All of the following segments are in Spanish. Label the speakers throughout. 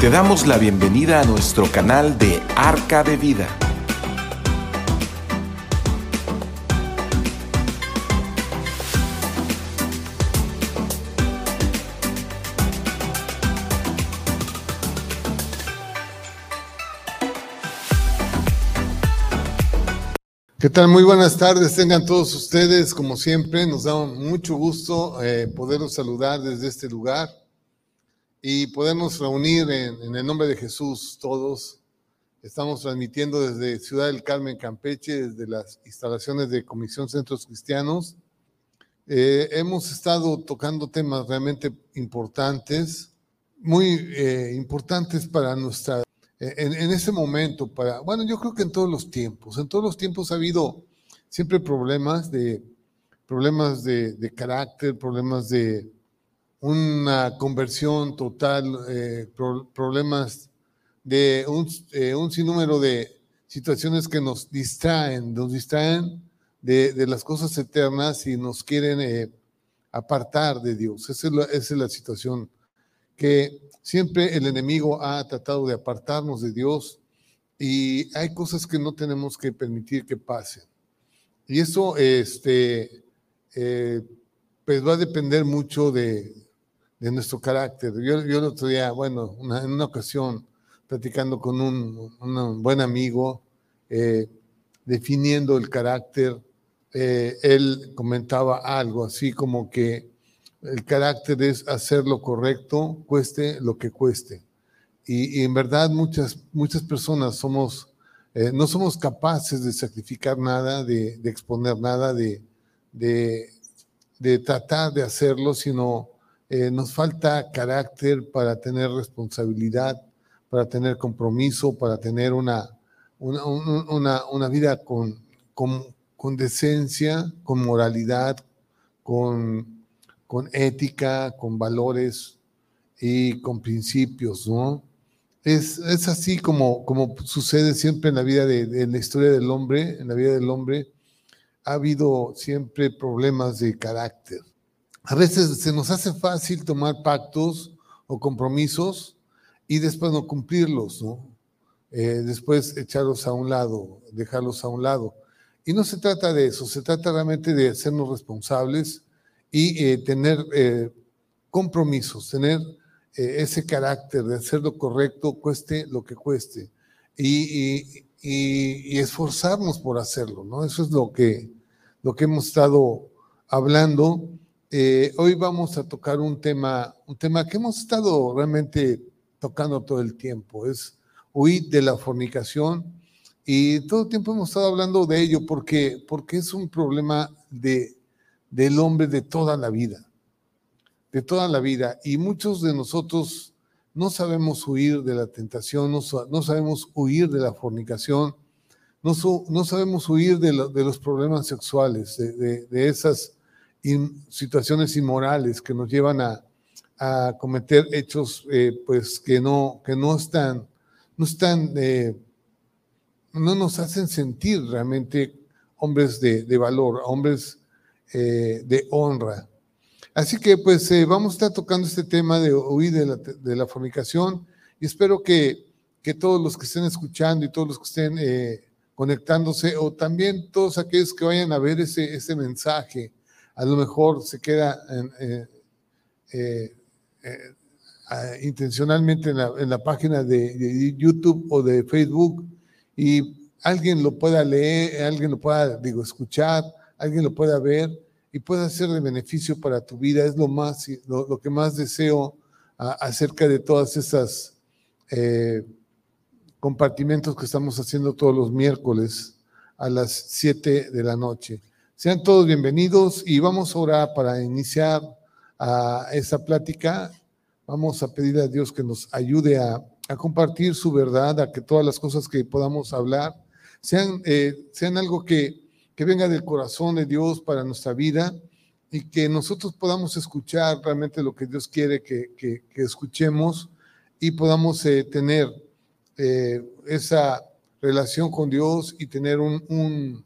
Speaker 1: Te damos la bienvenida a nuestro canal de Arca de Vida.
Speaker 2: ¿Qué tal? Muy buenas tardes, tengan todos ustedes, como siempre, nos da mucho gusto eh, poderlos saludar desde este lugar y podernos reunir en, el nombre de Jesús todos. Estamos transmitiendo desde Ciudad del Carmen, Campeche, desde las instalaciones de Comisión Centros Cristianos. Eh, hemos estado tocando temas realmente importantes, muy eh, importantes para nuestra, en, en ese momento, para, bueno, yo creo que en todos los tiempos, en todos los tiempos ha habido siempre problemas de, problemas de, de carácter, problemas de, una conversión total, eh, problemas de un, eh, un, sinnúmero de situaciones que nos distraen, nos distraen de, las cosas eternas y nos quieren eh, apartar de Dios. Esa es, la, situación que siempre el enemigo ha tratado de apartarnos de Dios y hay cosas que no tenemos que permitir que pasen. Y eso este, pues va a depender mucho de, de nuestro carácter. Yo, yo el otro día, bueno, en una ocasión, platicando con un, un buen amigo, eh, definiendo el carácter, eh, él comentaba algo así como que el carácter es hacer lo correcto, cueste lo que cueste. Y, y en verdad muchas, muchas personas somos, eh, no somos capaces de sacrificar nada, de, de exponer nada, de, de, de tratar de hacerlo, sino eh, nos falta carácter para tener responsabilidad, para tener compromiso, para tener una, una, una, una vida con, con, con, decencia, con moralidad, con, con ética, con valores y con principios, ¿no? Es, es así como, como sucede siempre en la vida de, de, la historia del hombre, en la vida del hombre, ha habido siempre problemas de carácter a veces se nos hace fácil tomar pactos o compromisos y después no cumplirlos, ¿no? Eh, después echarlos a un lado, dejarlos a un lado. Y no se trata de eso, se trata realmente de hacernos responsables y eh, tener eh, compromisos, tener eh, ese carácter de hacer lo correcto, cueste lo que cueste, y, y, y, y, esforzarnos por hacerlo, ¿no? Eso es lo que, lo que hemos estado hablando eh, hoy vamos a tocar un tema, un tema que hemos estado realmente tocando todo el tiempo, es huir de la fornicación y todo el tiempo hemos estado hablando de ello porque, porque es un problema de, del hombre de toda la vida, de toda la vida. Y muchos de nosotros no sabemos huir de la tentación, no, sabemos huir de la fornicación, no, no sabemos huir de, lo, de, los problemas sexuales, de esas in, situaciones inmorales que nos llevan a, a cometer hechos eh, pues que no, que no están, no están, eh, no nos hacen sentir realmente hombres de, de valor, hombres eh, de honra. Así que pues vamos a estar tocando este tema de huir de la, de la fornicación y espero que, que, todos los que estén escuchando y todos los que estén conectándose o también todos aquellos que vayan a ver ese, ese mensaje, a lo mejor se queda en, eh, eh, eh, intencionalmente en la, página de, YouTube o de Facebook y alguien lo pueda leer, alguien lo pueda, digo, escuchar, alguien lo pueda ver y pueda ser de beneficio para tu vida. Es lo, más, lo, lo que más deseo acerca de todas esas eh, compartimentos que estamos haciendo todos los miércoles a las 7 de la noche. Sean todos bienvenidos y vamos a orar para iniciar a esa plática. Vamos a pedir a Dios que nos ayude a, compartir su verdad, a que todas las cosas que podamos hablar sean, eh, algo que, venga del corazón de Dios para nuestra vida y que nosotros podamos escuchar realmente lo que Dios quiere que, escuchemos y podamos eh, tener eh, esa relación con Dios y tener un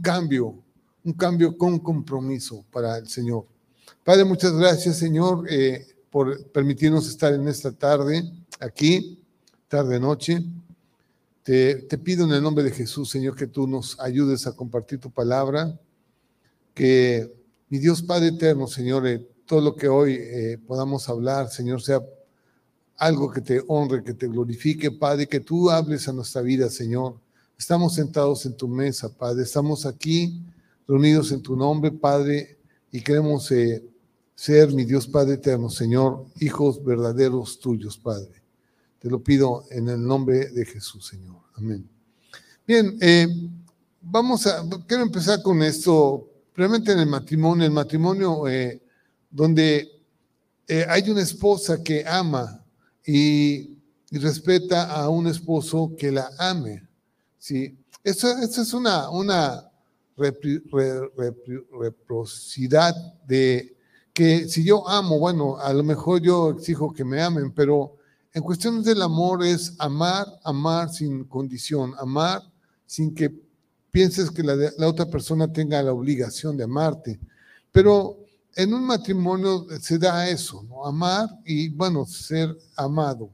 Speaker 2: cambio un cambio con compromiso para el Señor. Padre, muchas gracias, Señor, eh, por permitirnos estar en esta tarde. aquí, tarde, noche. Te, te, pido en el nombre de Jesús, Señor, que tú nos ayudes a compartir tu palabra, que mi Dios Padre eterno, Señor, eh, todo lo que hoy eh, podamos hablar, Señor, sea algo que te honre, que te glorifique, Padre, que tú hables a nuestra vida, Señor. Estamos sentados en tu mesa, Padre, estamos aquí reunidos en tu nombre, Padre, y queremos eh, ser, mi Dios Padre eterno, Señor, hijos verdaderos tuyos, Padre. Te lo pido en el nombre de Jesús, Señor. Amén. Bien, eh, vamos a, quiero empezar con esto, realmente en el matrimonio, el matrimonio eh, donde hay una esposa que ama y, respeta a un esposo que la ame. ¿sí? Eso, es una, una reciprocidad de que si yo amo, bueno, a lo mejor yo exijo que me amen, pero en cuestiones del amor es amar, amar sin condición, amar sin que pienses que la, otra persona tenga la obligación de amarte. Pero en un matrimonio se da eso, amar y, bueno, ser amado.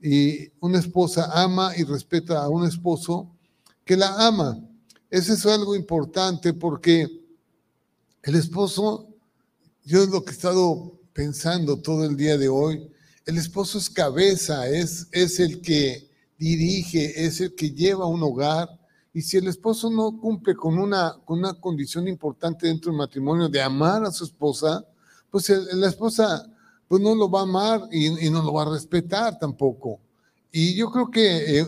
Speaker 2: Y una esposa ama y respeta a un esposo que la ama. Eso es algo importante porque el esposo, yo es lo que he estado pensando todo el día de hoy, el esposo es cabeza, es, es el que dirige, es el que lleva un hogar, y si el esposo no cumple con una, con una condición importante dentro del matrimonio de amar a su esposa, pues la esposa pues no lo va a amar y, no lo va a respetar tampoco. Y yo creo que eh,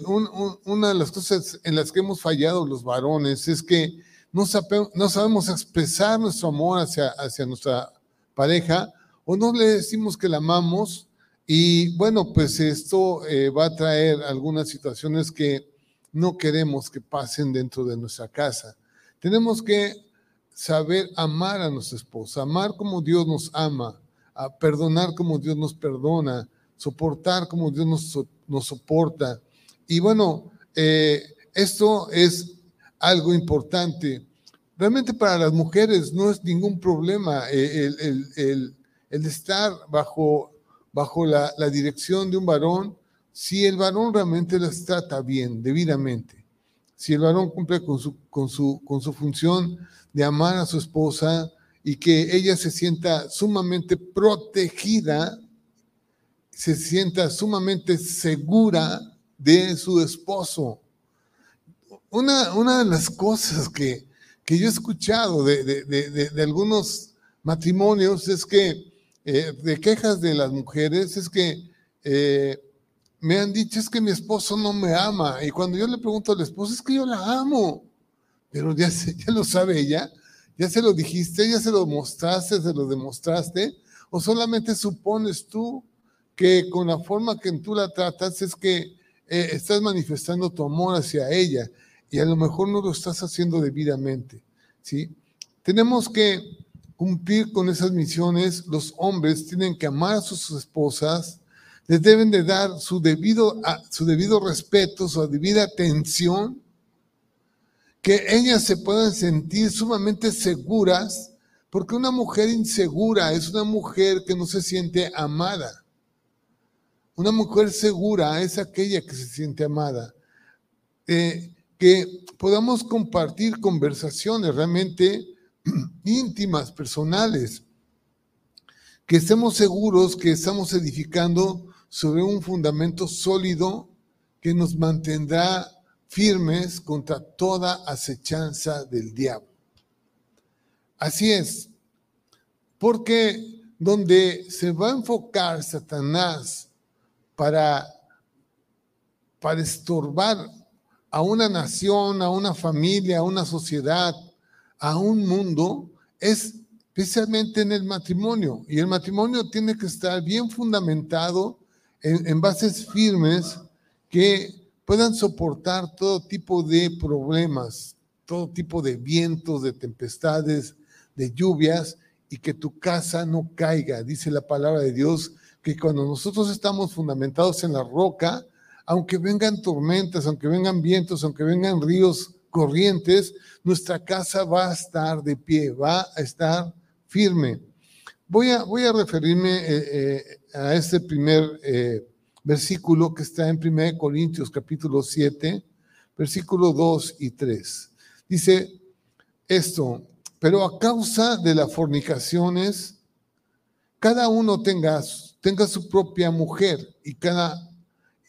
Speaker 2: una de las cosas en las que hemos fallado los varones es que no, sabemos expresar nuestro amor hacia, hacia nuestra pareja o no le decimos que la amamos y bueno, pues esto eh, va a traer algunas situaciones que no queremos que pasen dentro de nuestra casa. Tenemos que saber amar a nuestra esposa, amar como Dios nos ama, a perdonar como Dios nos perdona, soportar como Dios nos, nos soporta. Y bueno, eh, esto es algo importante. Realmente para las mujeres no es ningún problema eh, el, el, el, estar bajo, bajo la, la dirección de un varón si el varón realmente las trata bien, debidamente, si el varón cumple con su, con su, con su función de amar a su esposa y que ella se sienta sumamente protegida, se sienta sumamente segura de su esposo. Una, una de las cosas que, que yo he escuchado de, de, de, de algunos matrimonios es que, eh, de quejas de las mujeres, es que eh, me han dicho es que mi esposo no me ama. Y cuando yo le pregunto al esposo, es que yo la amo. Pero ya, ya lo sabe ella, ya se lo dijiste, ya se lo mostraste, se lo demostraste. O solamente supones tú que con la forma que tú la tratas es que eh, estás manifestando tu amor hacia ella y a lo mejor no lo estás haciendo debidamente. ¿sí? Tenemos que cumplir con esas misiones. Los hombres tienen que amar a sus esposas les deben de dar su debido, su debido respeto, su debida atención, que ellas se puedan sentir sumamente seguras, porque una mujer insegura es una mujer que no se siente amada. Una mujer segura es aquella que se siente amada. Eh, que podamos compartir conversaciones realmente íntimas, personales, que estemos seguros que estamos edificando sobre un fundamento sólido que nos mantendrá firmes contra toda acechanza del diablo. Así es, porque donde se va a enfocar Satanás para, para estorbar a una nación, a una familia, a una sociedad, a un mundo, es especialmente en el matrimonio. Y el matrimonio tiene que estar bien fundamentado en, bases firmes que puedan soportar todo tipo de problemas, todo tipo de vientos, de tempestades, de lluvias y que tu casa no caiga. Dice la palabra de Dios que cuando nosotros estamos fundamentados en la roca, aunque vengan tormentas, aunque vengan vientos, aunque vengan ríos corrientes, nuestra casa va a estar de pie, va a estar firme. Voy a, voy a referirme eh, eh, a este primer eh, versículo que está en 1 Corintios capítulo 7, versículo 2 y 3. Dice esto, pero a causa de las fornicaciones, cada uno tenga, tenga su propia mujer y cada,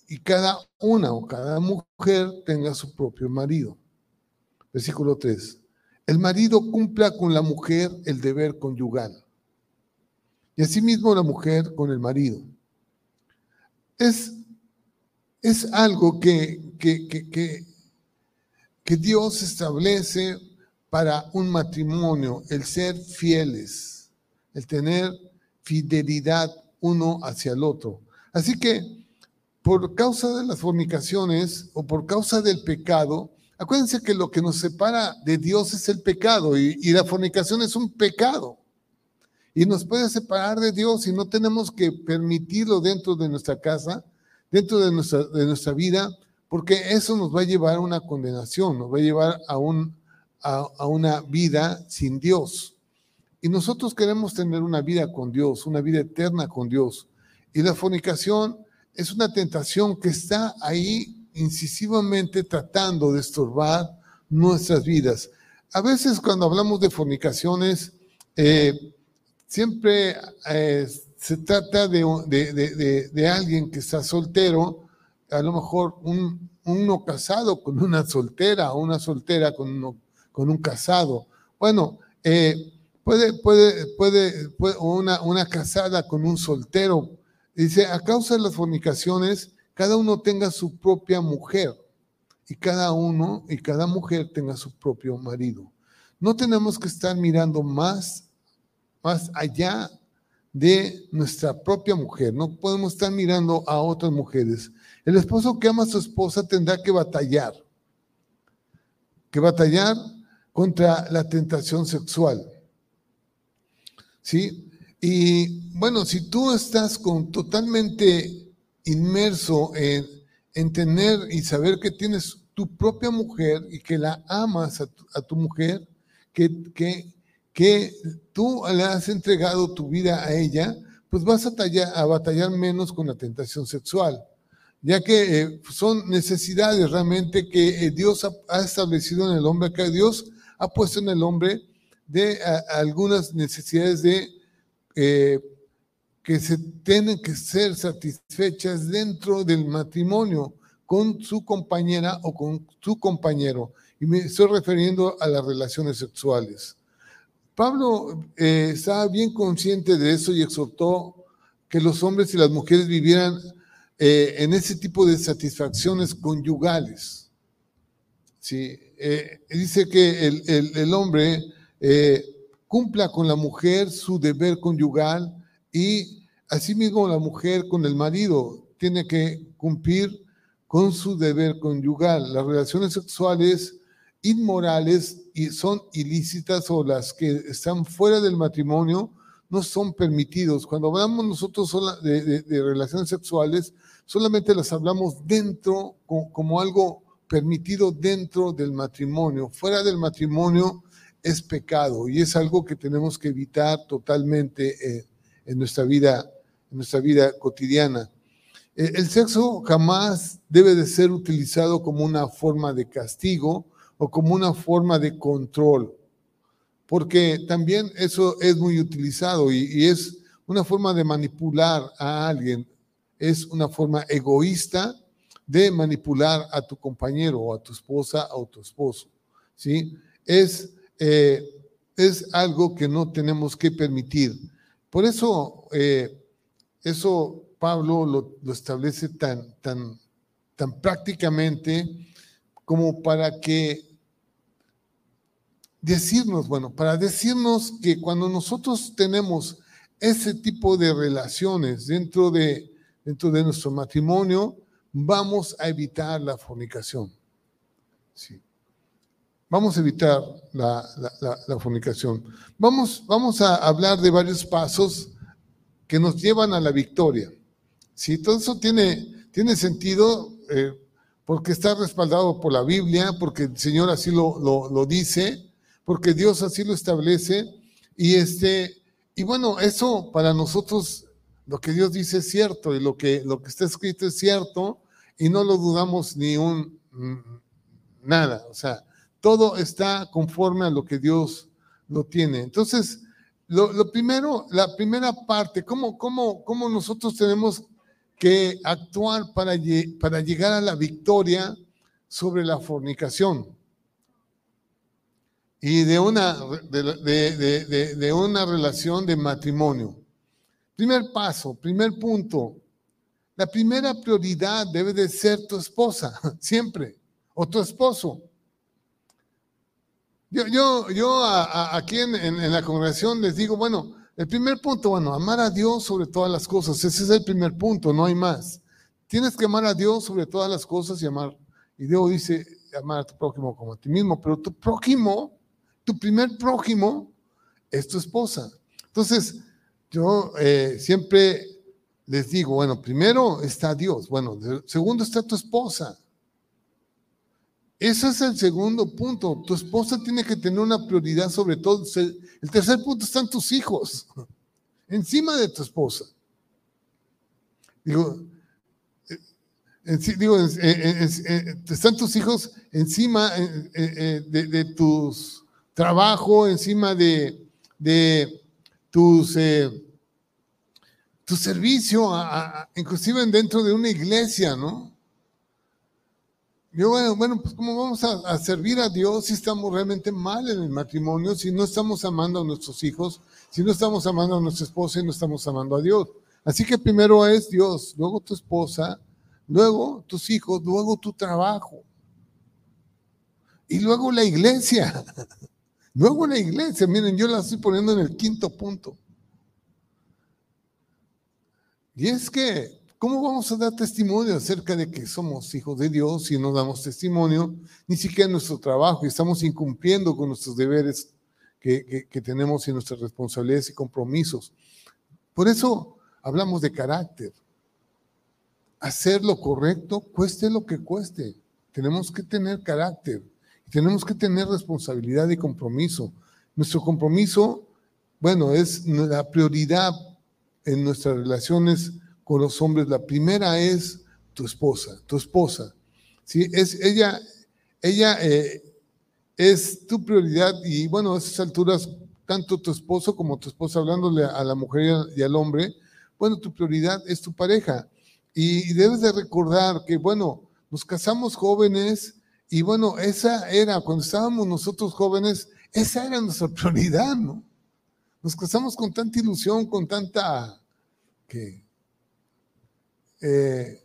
Speaker 2: y cada una o cada mujer tenga su propio marido. Versículo 3. El marido cumpla con la mujer el deber conyugal y asimismo la mujer con el marido. Es, es algo que, que, que, que Dios establece para un matrimonio, el ser fieles, el tener fidelidad uno hacia el otro. Así que por causa de las fornicaciones o por causa del pecado, acuérdense que lo que nos separa de Dios es el pecado y, la fornicación es un pecado. Y nos puede separar de Dios y no tenemos que permitirlo dentro de nuestra casa, dentro de nuestra, de nuestra vida, porque eso nos va a llevar a una condenación, nos va a llevar a un a, una vida sin Dios. Y nosotros queremos tener una vida con Dios, una vida eterna con Dios. Y la fornicación es una tentación que está ahí incisivamente tratando de estorbar nuestras vidas. A veces cuando hablamos de fornicaciones, eh, siempre eh, se trata de, de, alguien que está soltero, a lo mejor un, uno casado con una soltera, o una soltera con uno con un casado. Bueno, eh, puede, puede, puede, una, una casada con un soltero. Dice, a causa de las fornicaciones, cada uno tenga su propia mujer y cada uno y cada mujer tenga su propio marido. No tenemos que estar mirando más, más allá de nuestra propia mujer. No podemos estar mirando a otras mujeres. El esposo que ama a su esposa tendrá que batallar. Que batallar contra la tentación sexual. ¿Sí? Y bueno, si tú estás con, totalmente inmerso en, en tener y saber que tienes tu propia mujer y que la amas a tu, mujer, que, que, que, tú le has entregado tu vida a ella, pues vas a, a batallar menos con la tentación sexual, ya que eh, son necesidades realmente que eh, Dios ha, establecido en el hombre, que Dios ha puesto en el hombre de algunas necesidades de eh, que se tienen que ser satisfechas dentro del matrimonio con su compañera o con su compañero. Y me estoy refiriendo a las relaciones sexuales. Pablo eh, estaba bien consciente de eso y exhortó que los hombres y las mujeres vivieran eh, en ese tipo de satisfacciones conyugales. Sí, eh, dice que el, hombre eh, cumpla con la mujer su deber conyugal y asimismo la mujer con el marido tiene que cumplir con su deber conyugal. Las relaciones sexuales inmorales y son ilícitas o las que están fuera del matrimonio no son permitidos. Cuando hablamos nosotros de, relaciones sexuales, solamente las hablamos dentro como algo permitido dentro del matrimonio. Fuera del matrimonio es pecado y es algo que tenemos que evitar totalmente eh, en, nuestra vida, en nuestra vida cotidiana. Eh, el sexo jamás debe de ser utilizado como una forma de castigo o como una forma de control, porque también eso es muy utilizado y, es una forma de manipular a alguien, es una forma egoísta de manipular a tu compañero o a tu esposa o a tu esposo. ¿sí? Es, eh, es algo que no tenemos que permitir. Por eso, eh, eso Pablo lo, establece tan, tan, tan prácticamente como para que decirnos, bueno, para decirnos que cuando nosotros tenemos ese tipo de relaciones dentro de, dentro de nuestro matrimonio, vamos a evitar la fornicación. Sí. Vamos a evitar la, fornicación. Vamos, vamos a hablar de varios pasos que nos llevan a la victoria. Sí, todo eso tiene, tiene sentido eh, porque está respaldado por la Biblia, porque el Señor así lo, lo, dice, porque Dios así lo establece. Y, este, y bueno, eso para nosotros lo que Dios dice es cierto y lo que, lo que está escrito es cierto y no lo dudamos ni un mm, nada. O sea, todo está conforme a lo que Dios lo tiene. Entonces, lo, primero, la primera parte, ¿cómo, cómo, cómo nosotros tenemos que actuar para, llegar a la victoria sobre la fornicación? Y de una, de, de una relación de matrimonio. Primer paso, primer punto. La primera prioridad debe de ser tu esposa, siempre, o tu esposo. Yo, yo, yo aquí en, en, la congregación les digo, bueno, el primer punto, bueno, amar a Dios sobre todas las cosas. Ese es el primer punto, no hay más. Tienes que amar a Dios sobre todas las cosas y amar. Y Dios dice, amar a tu prójimo como a ti mismo, pero tu prójimo, tu primer prójimo es tu esposa. Entonces, yo eh, siempre les digo, bueno, primero está Dios, bueno, segundo está tu esposa. Ese es el segundo punto. Tu esposa tiene que tener una prioridad sobre todo. El tercer punto están tus hijos, encima de tu esposa. Digo, digo están tus hijos encima de, tu trabajo, encima de, tus, tu servicio, inclusive dentro de una iglesia, ¿no? Yo, bueno, bueno, pues ¿cómo vamos a, servir a Dios si estamos realmente mal en el matrimonio, si no estamos amando a nuestros hijos, si no estamos amando a nuestra esposa y no estamos amando a Dios? Así que primero es Dios, luego tu esposa, luego tus hijos, luego tu trabajo. Y luego la iglesia. Luego la iglesia. Miren, yo la estoy poniendo en el quinto punto. Y es que ¿Cómo vamos a dar testimonio acerca de que somos hijos de Dios si no damos testimonio ni siquiera en nuestro trabajo y estamos incumpliendo con nuestros deberes que, tenemos y nuestras responsabilidades y compromisos? Por eso hablamos de carácter. Hacer lo correcto, cueste lo que cueste. Tenemos que tener carácter tenemos que tener responsabilidad y compromiso. Nuestro compromiso, bueno, es la prioridad en nuestras relaciones con los hombres. La primera es tu esposa, tu esposa. ¿sí? Es, ella ella eh, es tu prioridad y bueno, a esas alturas, tanto tu esposo como tu esposa, hablándole a la mujer y al hombre, bueno, tu prioridad es tu pareja. Y, debes de recordar que, bueno, nos casamos jóvenes y bueno, esa era, cuando estábamos nosotros jóvenes, esa era nuestra prioridad, ¿no? Nos casamos con tanta ilusión, con tanta, que eh,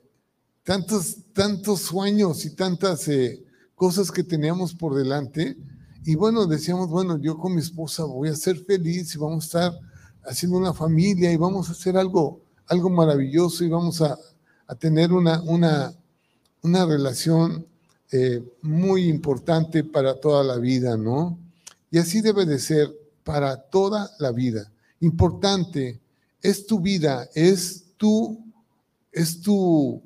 Speaker 2: tantos, tantos sueños y tantas eh, cosas que teníamos por delante. Y bueno, decíamos, bueno, yo con mi esposa voy a ser feliz y vamos a estar haciendo una familia y vamos a hacer algo, algo maravilloso y vamos a, tener una, una, una relación eh, muy importante para toda la vida, ¿no? Y así debe de ser para toda la vida. Importante, es tu vida, es tu es tu,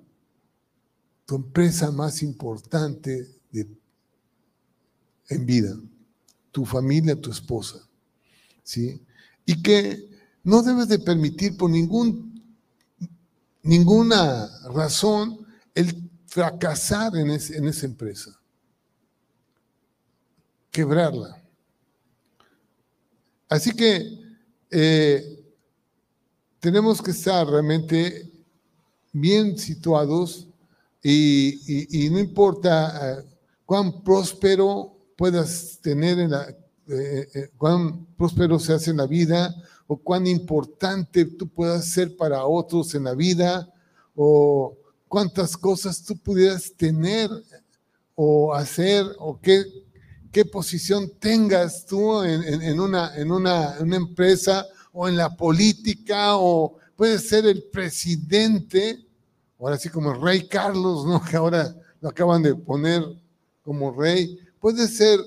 Speaker 2: tu empresa más importante en vida, tu familia, tu esposa. ¿sí? Y que no debes de permitir por ningún, ninguna razón el fracasar en, en esa empresa, quebrarla. Así que eh, tenemos que estar realmente bien situados y, no importa eh, cuán próspero puedas tener eh, eh, cuán próspero se hace en la vida o cuán importante tú puedas ser para otros en la vida o cuántas cosas tú pudieras tener o hacer o qué, qué posición tengas tú en, una, en una empresa o en la política o puedes ser el presidente ahora sí como el rey Carlos, ¿no? Que ahora lo acaban de poner como rey. Puede ser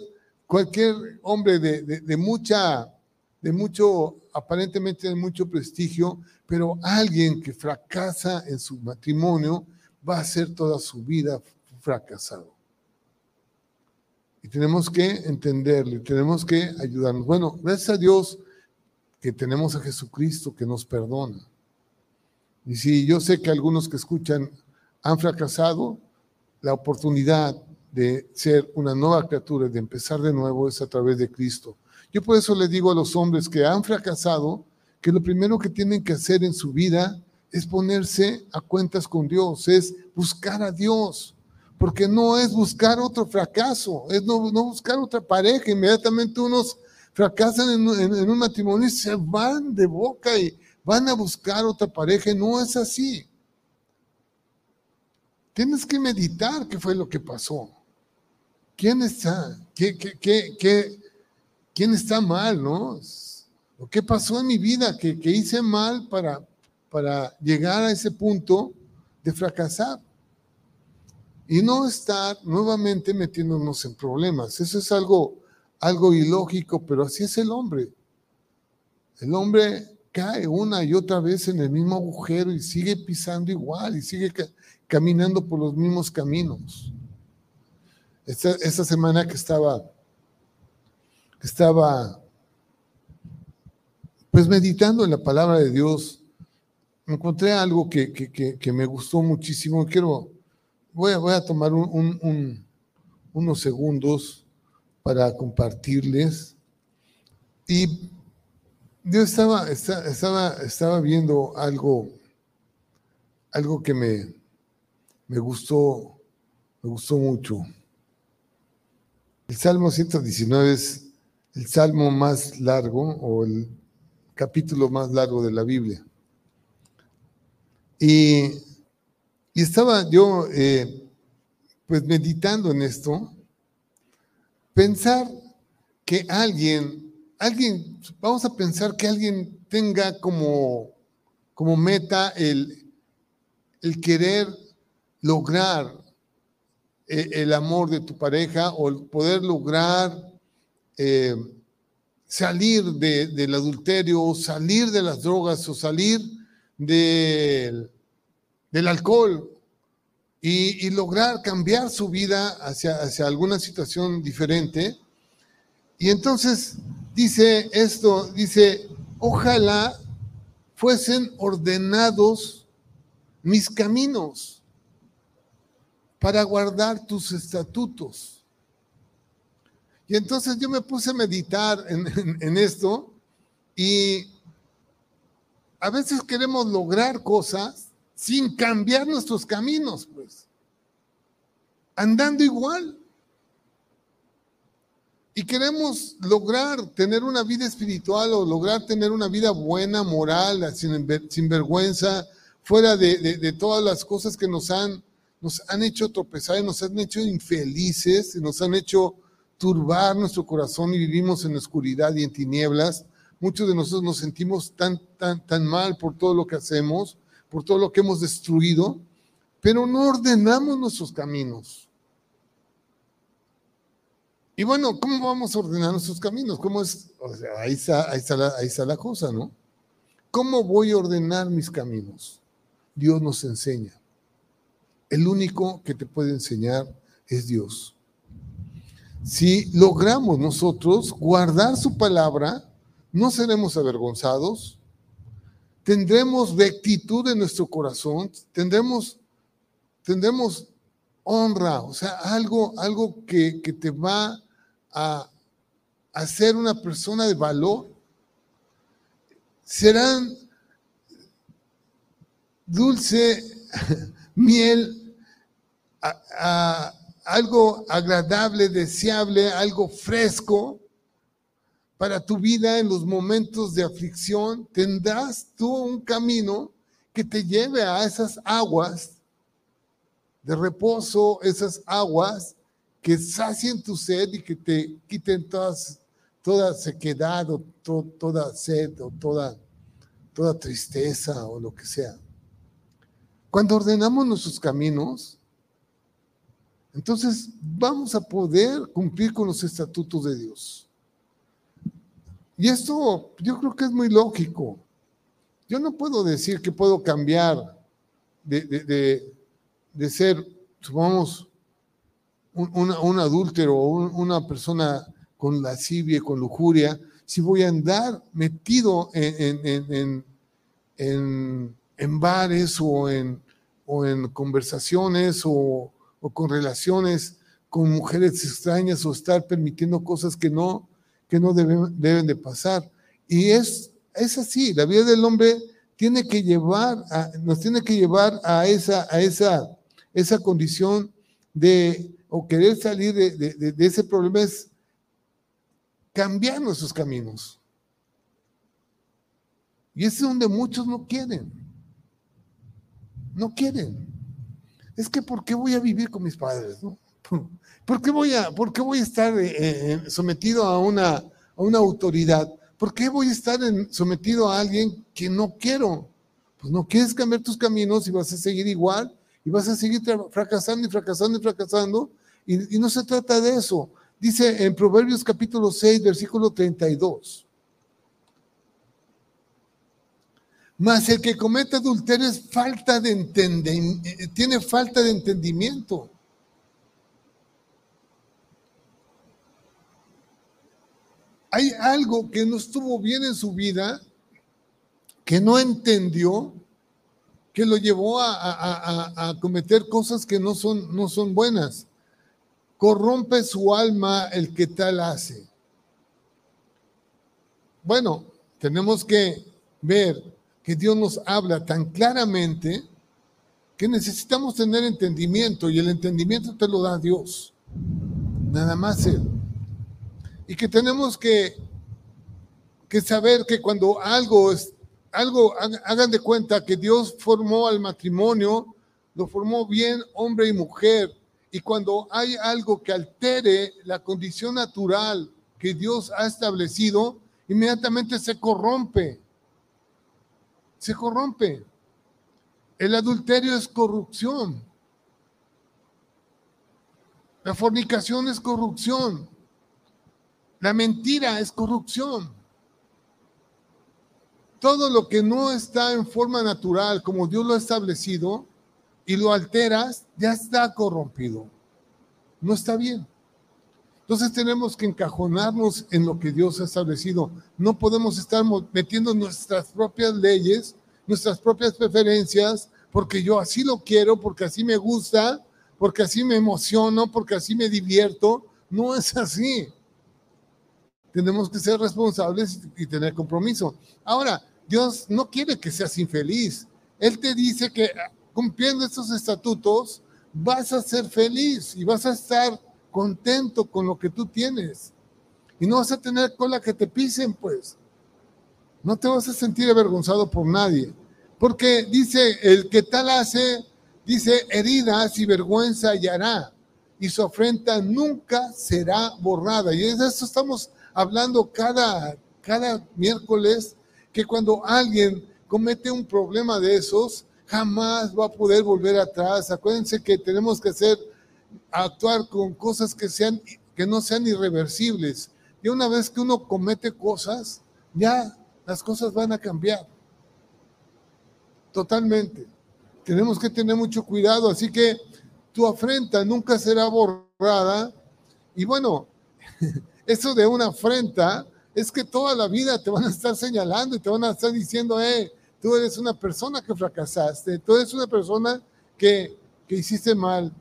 Speaker 2: cualquier hombre de, mucha, de mucho, aparentemente de mucho prestigio, pero alguien que fracasa en su matrimonio va a ser toda su vida fracasado. Y tenemos que entenderle, tenemos que ayudarnos. Bueno, gracias a Dios que tenemos a Jesucristo que nos perdona. Y si yo sé que algunos que escuchan han fracasado, la oportunidad de ser una nueva criatura, de empezar de nuevo, es a través de Cristo. Yo por eso les digo a los hombres que han fracasado que lo primero que tienen que hacer en su vida es ponerse a cuentas con Dios, es buscar a Dios, porque no es buscar otro fracaso, es no, buscar otra pareja. Inmediatamente unos fracasan en, un matrimonio y se van de boca y van a buscar otra pareja. No es así. Tienes que meditar qué fue lo que pasó. ¿Quién está? ¿Qué, qué, qué, quién está mal, no? ¿Qué pasó en mi vida que, hice mal para, para llegar a ese punto de fracasar? Y no estar nuevamente metiéndonos en problemas. Eso es algo, algo ilógico, pero así es el hombre. El hombre cae una y otra vez en el mismo agujero y sigue pisando igual y sigue caminando por los mismos caminos. Esta, esta semana que estaba, estaba pues meditando en la palabra de Dios, encontré algo que, que, me gustó muchísimo. Quiero, voy a, voy a tomar unos segundos para compartirles. Y yo estaba, estaba, estaba viendo algo, algo que me, me gustó, me gustó mucho. El Salmo 119 es el salmo más largo o el capítulo más largo de la Biblia. Y, y estaba yo eh, pues meditando en esto, pensar que alguien, alguien, vamos a pensar que alguien tenga como, como meta el, el querer lograr eh, el amor de tu pareja o poder lograr eh, salir del adulterio o salir de las drogas o salir del alcohol y, lograr cambiar su vida hacia, hacia alguna situación diferente. Y entonces dice esto, dice, ojalá fuesen ordenados mis caminos para guardar tus estatutos. Y entonces yo me puse a meditar en, esto y a veces queremos lograr cosas sin cambiar nuestros caminos, pues, andando igual. Y queremos lograr tener una vida espiritual o lograr tener una vida buena, moral, sin, vergüenza, fuera de todas las cosas que nos han nos han hecho tropezar, nos han hecho infelices, nos han hecho turbar nuestro corazón y vivimos en oscuridad y en tinieblas. Muchos de nosotros nos sentimos tan, tan, tan mal por todo lo que hacemos, por todo lo que hemos destruido, pero no ordenamos nuestros caminos. Y bueno, ¿cómo vamos a ordenar nuestros caminos? ¿Cómo es? ahí, está, ahí, está la, ahí está la cosa, ¿no? ¿Cómo voy a ordenar mis caminos? Dios nos enseña. El único que te puede enseñar es Dios. Si logramos nosotros guardar su palabra, no seremos avergonzados, tendremos rectitud en nuestro corazón, tendremos, tendremos honra, o sea, algo, algo que, te va a hacer una persona de valor. Serán dulce miel algo agradable, deseable, algo fresco para tu vida en los momentos de aflicción, tendrás tú un camino que te lleve a esas aguas de reposo, esas aguas que sacien tu sed y que te quiten todas, toda sequedad o toda sed o toda, toda tristeza o lo que sea. Cuando ordenamos nuestros caminos, entonces vamos a poder cumplir con los estatutos de Dios. Y esto yo creo que es muy lógico. Yo no puedo decir que puedo cambiar de, ser, supongamos, un, un, adúltero o una persona con lascivia, con lujuria, si voy a andar metido en, en, en bares o en, o en conversaciones o, o con relaciones con mujeres extrañas o estar permitiendo cosas que no, que no deben, deben de pasar. Y es, es así, la vida del hombre tiene que llevar, nos tiene que llevar a esa, a esa, esa condición de, o querer salir de, de, ese problema es cambiar nuestros caminos. Y es donde muchos no quieren. No quieren. Es que ¿por qué voy a vivir con mis padres? No? ¿Por qué voy a, por qué voy a estar eh, eh, sometido a una, a una autoridad? ¿Por qué voy a estar en, sometido a alguien que no quiero? Pues no quieres cambiar tus caminos y vas a seguir igual y vas a seguir fracasando y fracasando y fracasando. Y, no se trata de eso. Dice en Proverbios capítulo 6, versículo 32. Mas el que comete adulterio es falta de entendimiento, eh, tiene falta de entendimiento. hay algo que no estuvo bien en su vida, que no entendió, que lo llevó a, cometer cosas que no son, no son buenas. Corrompe su alma el que tal hace. Bueno, tenemos que ver que Dios nos habla tan claramente que necesitamos tener entendimiento y el entendimiento te lo da Dios. Nada más Él y que tenemos que, que saber que cuando algo es, algo, hagan de cuenta que Dios formó al matrimonio, lo formó bien hombre y mujer, y cuando hay algo que altere la condición natural que Dios ha establecido, inmediatamente se corrompe. Se corrompe. El adulterio es corrupción. La fornicación es corrupción. La mentira es corrupción. Todo lo que no está en forma natural como Dios lo ha establecido y lo alteras, ya está corrompido. No está bien. Entonces tenemos que encajonarnos en lo que Dios ha establecido. No podemos estar metiendo nuestras propias leyes, nuestras propias preferencias, porque yo así lo quiero, porque así me gusta, porque así me emociono, porque así me divierto. No es así tenemos que ser responsables y tener compromiso. Ahora, Dios no quiere que seas infeliz. Él te dice que ah, cumpliendo estos estatutos vas a ser feliz y vas a estar contento con lo que tú tienes. Y no vas a tener cola que te pisen, pues. No te vas a sentir avergonzado por nadie. Porque dice, el que tal hace, dice, heridas y vergüenza hallará. Y su afrenta nunca será borrada. Y de eso estamos hablando cada, cada miércoles que cuando alguien comete un problema de esos, jamás va a poder volver atrás. Acuérdense que tenemos que hacer, actuar con cosas que, sean, que no sean irreversibles. Y una vez que uno comete cosas, ya las cosas van a cambiar. Totalmente. Tenemos que tener mucho cuidado, así que tu afrenta nunca será borrada. Y bueno, eso de una afrenta es que toda la vida te van a estar señalando y te van a estar diciendo, eh, tú eres una persona que fracasaste, tú eres una persona que, que hiciste mal.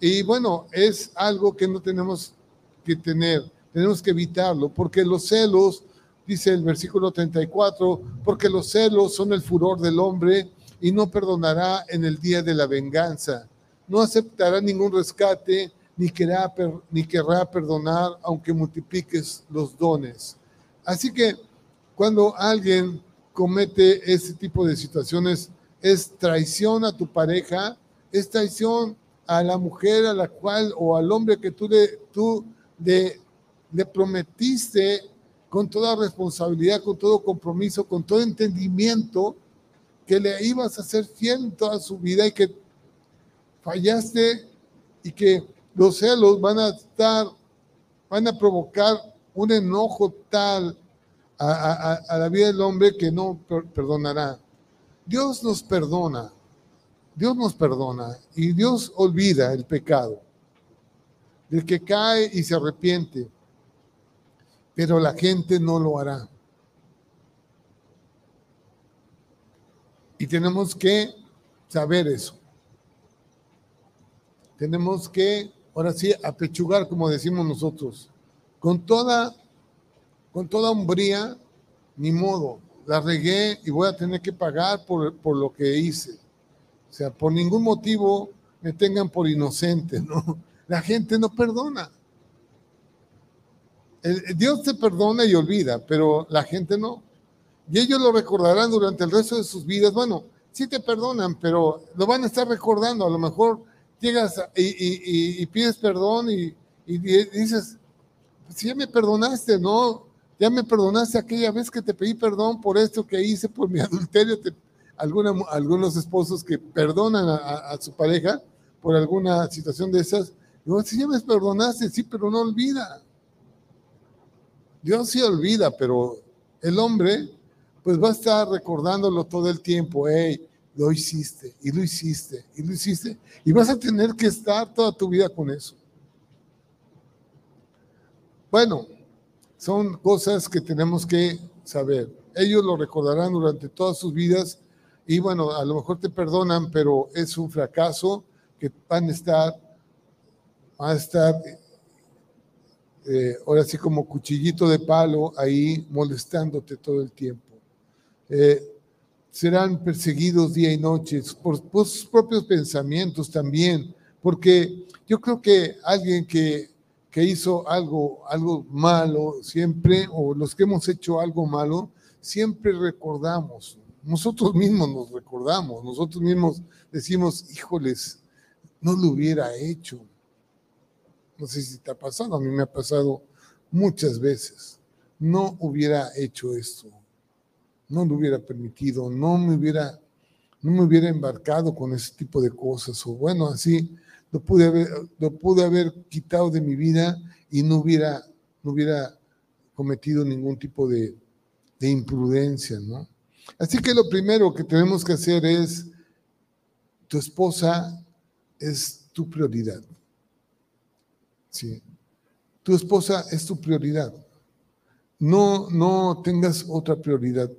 Speaker 2: Y bueno, es algo que no tenemos que tener, tenemos que evitarlo, porque los celos, dice el versículo 34, porque los celos son el furor del hombre y no perdonará en el día de la venganza, no aceptará ningún rescate ni querrá, ni querrá perdonar aunque multipliques los dones. Así que cuando alguien comete ese tipo de situaciones, es traición a tu pareja, es traición a la mujer a la cual o al hombre que tú le, tú le, prometiste con toda responsabilidad, con todo compromiso, con todo entendimiento, que le ibas a ser fiel toda su vida y que fallaste y que los celos van a estar, van a provocar un enojo tal a, la vida del hombre que no perdonará. Dios nos perdona, Dios nos perdona y Dios olvida el pecado del que cae y se arrepiente, pero la gente no lo hará. Y tenemos que saber eso. Tenemos que, ahora sí, apechugar, como decimos nosotros, con toda, con toda hombría, ni modo, la regué y voy a tener que pagar por, por lo que hice. O sea, por ningún motivo me tengan por inocente, ¿no? La gente no perdona. Dios te perdona y olvida, pero la gente no. Y ellos lo recordarán durante el resto de sus vidas. Bueno, sí te perdonan, pero lo van a estar recordando. A lo mejor llegas y, pides perdón y, dices, si ya me perdonaste, ¿no? Ya me perdonaste aquella vez que te pedí perdón por esto que hice, por mi adulterio. algunos esposos que perdonan a, su pareja por alguna situación de esas. Digo, si ya me perdonaste, sí, pero no olvida. Dios sí olvida, pero el hombre pues va a estar recordándolo todo el tiempo, hey, lo hiciste, y lo hiciste, y lo hiciste, y vas a tener que estar toda tu vida con eso. Bueno, son cosas que tenemos que saber. Ellos lo recordarán durante todas sus vidas y bueno, a lo mejor te perdonan, pero es un fracaso que van a estar, van a estar eh, ahora sí como cuchillito de palo ahí molestándote todo el tiempo. Eh, serán perseguidos día y noche por, sus propios pensamientos también, porque yo creo que alguien que, que hizo algo, algo malo siempre, o los que hemos hecho algo malo, siempre recordamos, nosotros mismos nos recordamos, nosotros mismos decimos, híjoles, no lo hubiera hecho, no sé si te ha pasado, a mí me ha pasado muchas veces. No hubiera hecho esto, no lo hubiera permitido, no me hubiera, no me hubiera embarcado con ese tipo de cosas. O bueno, así lo pude haber, lo pude haber quitado de mi vida y no hubiera, no hubiera cometido ningún tipo de, de imprudencia, ¿no? Así que lo primero que tenemos que hacer es, tu esposa es tu prioridad. Sí. Tu esposa es tu prioridad. No, no tengas otra prioridad.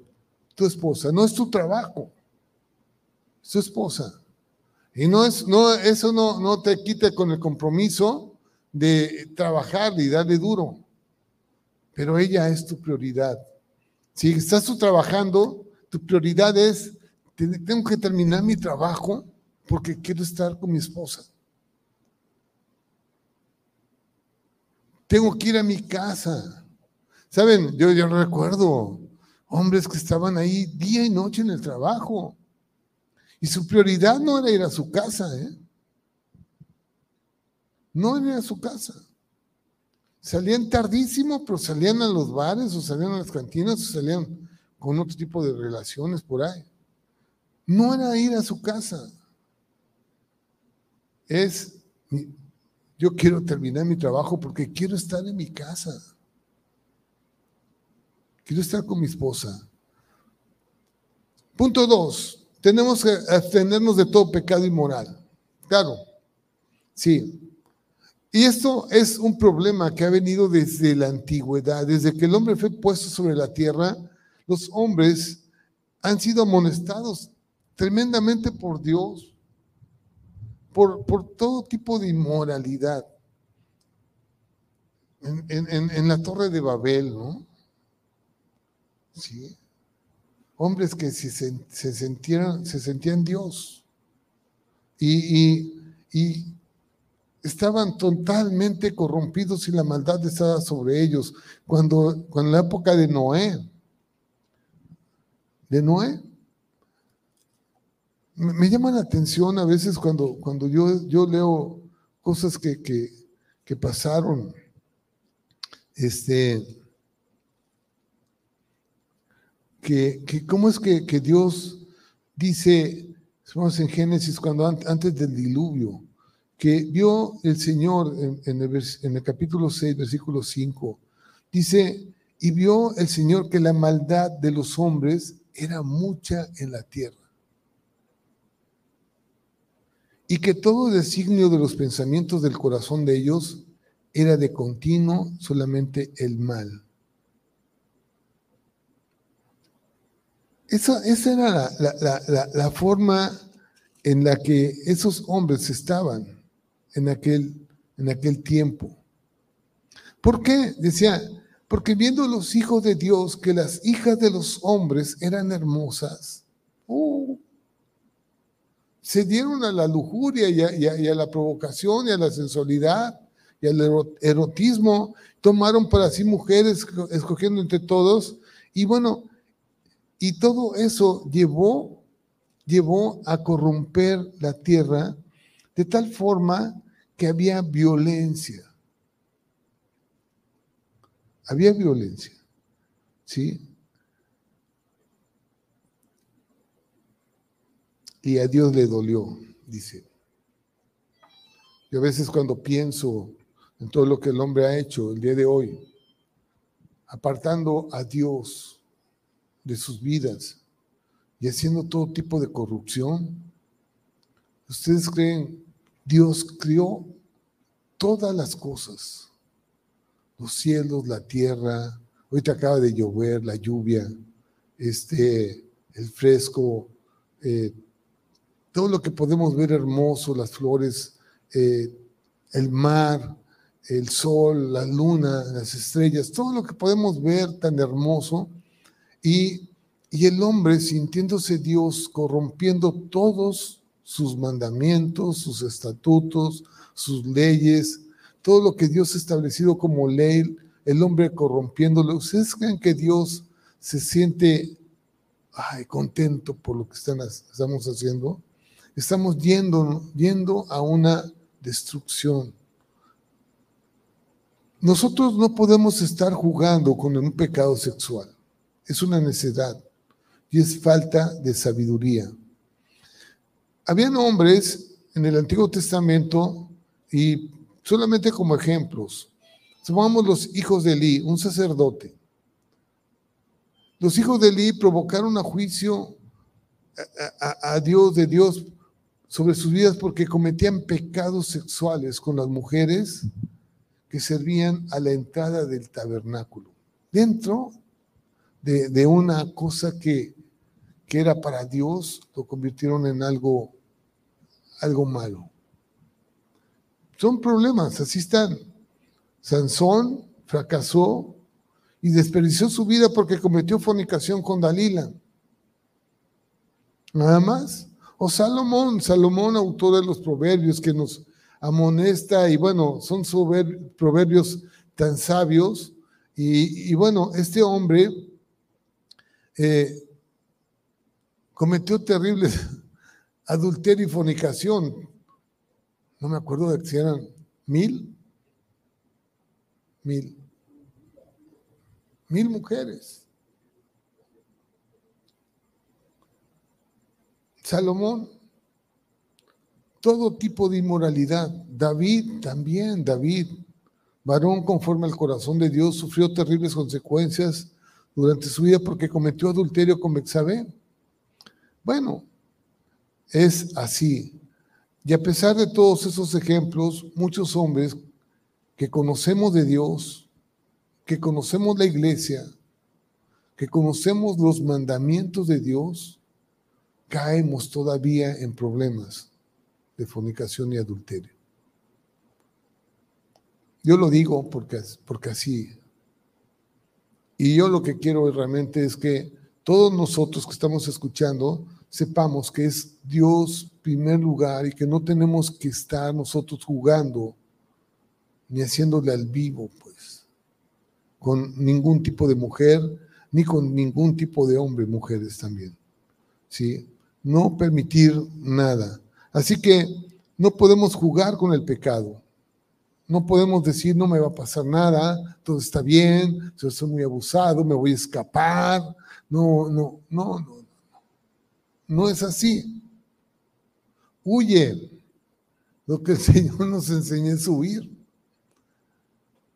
Speaker 2: Tu esposa, no es tu trabajo. Es tu esposa. Y no es, no, eso no, no te quite con el compromiso de trabajar y darle duro. Pero ella es tu prioridad. Si estás tú trabajando, tu prioridad es, tengo que terminar mi trabajo porque quiero estar con mi esposa. tengo que ir a mi casa. Saben, yo, yo recuerdo hombres que estaban ahí día y noche en el trabajo. Y su prioridad no era ir a su casa, ¿eh? No era ir a su casa. Salían tardísimo, pero salían a los bares o salían a las cantinas o salían con otro tipo de relaciones por ahí. No era ir a su casa. Es yo quiero terminar mi trabajo porque quiero estar en mi casa. Quiero estar con mi esposa. Punto dos, tenemos que abstenernos de todo pecado inmoral. Claro, sí. Y esto es un problema que ha venido desde la antigüedad, desde que el hombre fue puesto sobre la tierra, los hombres han sido amonestados tremendamente por Dios por, todo tipo de inmoralidad. En, la torre de Babel, ¿no? Sí. Hombres que se, se, sentían, se sentían Dios y, estaban totalmente corrompidos y la maldad estaba sobre ellos. Cuando, cuando en la época de Noé, de Noé, me, llama la atención a veces cuando, cuando yo, yo leo cosas que, que, pasaron. Este, que, que, cómo es que, que Dios dice, estamos en Génesis, cuando antes del diluvio, que vio el Señor en, en, el, en el capítulo 6, versículo 5, dice, y vio el Señor que la maldad de los hombres era mucha en la tierra y que todo designio de los pensamientos del corazón de ellos era de continuo solamente el mal. Esa, esa era la, la, forma en la que esos hombres estaban en aquel, en aquel tiempo. ¿Por qué? Decía, porque viendo los hijos de Dios que las hijas de los hombres eran hermosas, uh, se dieron a la lujuria y a, la provocación y a la sensualidad y al erotismo, tomaron para sí mujeres, escogiendo entre todos, y bueno, y todo eso llevó, llevó a corromper la tierra de tal forma que había violencia. Había violencia, ¿sí? Y a Dios le dolió, dice. Yo a veces cuando pienso en todo lo que el hombre ha hecho el día de hoy, apartando a Dios de sus vidas y haciendo todo tipo de corrupción, ¿ustedes creen Dios crió todas las cosas? Los cielos, la tierra, ahorita acaba de llover, la lluvia, este, el fresco, eh, todo lo que podemos ver hermoso, las flores, eh, el mar, el sol, la luna, las estrellas, todo lo que podemos ver tan hermoso, y, el hombre sintiéndose Dios, corrompiendo todos sus mandamientos, sus estatutos, sus leyes, todo lo que Dios ha establecido como ley, el hombre corrompiéndolo. ¿Ustedes creen que Dios se siente contento por lo que están, estamos haciendo? estamos yendo, yendo a una destrucción. Nosotros no podemos estar jugando con un pecado sexual. Es una necedad y es falta de sabiduría. Habían hombres en el Antiguo Testamento y solamente como ejemplos, Somos los hijos de Elí, un sacerdote. Los hijos de Elí provocaron a juicio a, a Dios de Dios sobre sus vidas porque cometían pecados sexuales con las mujeres que servían a la entrada del tabernáculo, dentro de, una cosa que, que, era para Dios, lo convirtieron en algo, algo malo. Son problemas, así están. Sansón fracasó y desperdició su vida porque cometió fornicación con Dalila. Nada más. O Salomón, Salomón, autor de los proverbios que nos amonesta y bueno, son proverbios tan sabios. Y, bueno, este hombre eh, cometió terribles adulterio y fornicación. No me acuerdo de si eran mil. Mil. Mil mujeres. Salomón, todo tipo de inmoralidad. David también, David, varón conforme al corazón de Dios, sufrió terribles consecuencias durante su vida porque cometió adulterio con Bexabé. Bueno, es así. Y a pesar de todos esos ejemplos, muchos hombres que conocemos de Dios, que conocemos la iglesia, que conocemos los mandamientos de Dios, caemos todavía en problemas de fornicación y adulterio. Yo lo digo porque, porque así. Y yo lo que quiero realmente es que todos nosotros que estamos escuchando sepamos que es Dios primer lugar y que no tenemos que estar nosotros jugando ni haciéndole al vivo, pues, con ningún tipo de mujer, ni con ningún tipo de hombre, mujeres también. ¿Sí? no permitir nada. Así que no podemos jugar con el pecado. No podemos decir, no me va a pasar nada, todo está bien, yo soy muy abusado, me voy a escapar. No, no, no, no. No es así. Huye. Lo que el Señor nos enseña es huir.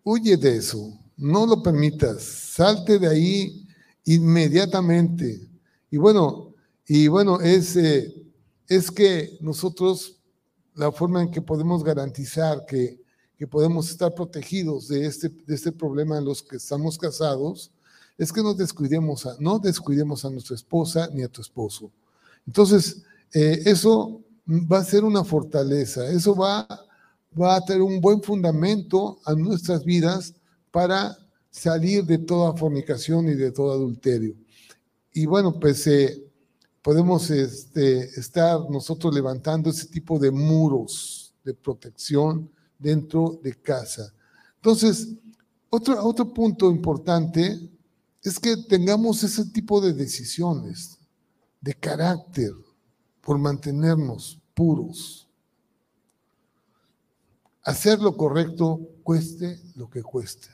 Speaker 2: Huye de eso. No lo permitas. Salte de ahí inmediatamente. Y bueno, y bueno, es, eh, es que nosotros, la forma en que podemos garantizar que, que podemos estar protegidos de este, de este problema en los que estamos casados, es que no descuidemos a, no descuidemos a nuestra esposa ni a tu esposo. Entonces, eh, eso va a ser una fortaleza, eso va, va a tener un buen fundamento a nuestras vidas para salir de toda fornicación y de todo adulterio. Y bueno, pues eh, podemos este, estar nosotros levantando ese tipo de muros de protección dentro de casa. Entonces, otro, otro punto importante es que tengamos ese tipo de decisiones de carácter por mantenernos puros. Hacer lo correcto cueste lo que cueste.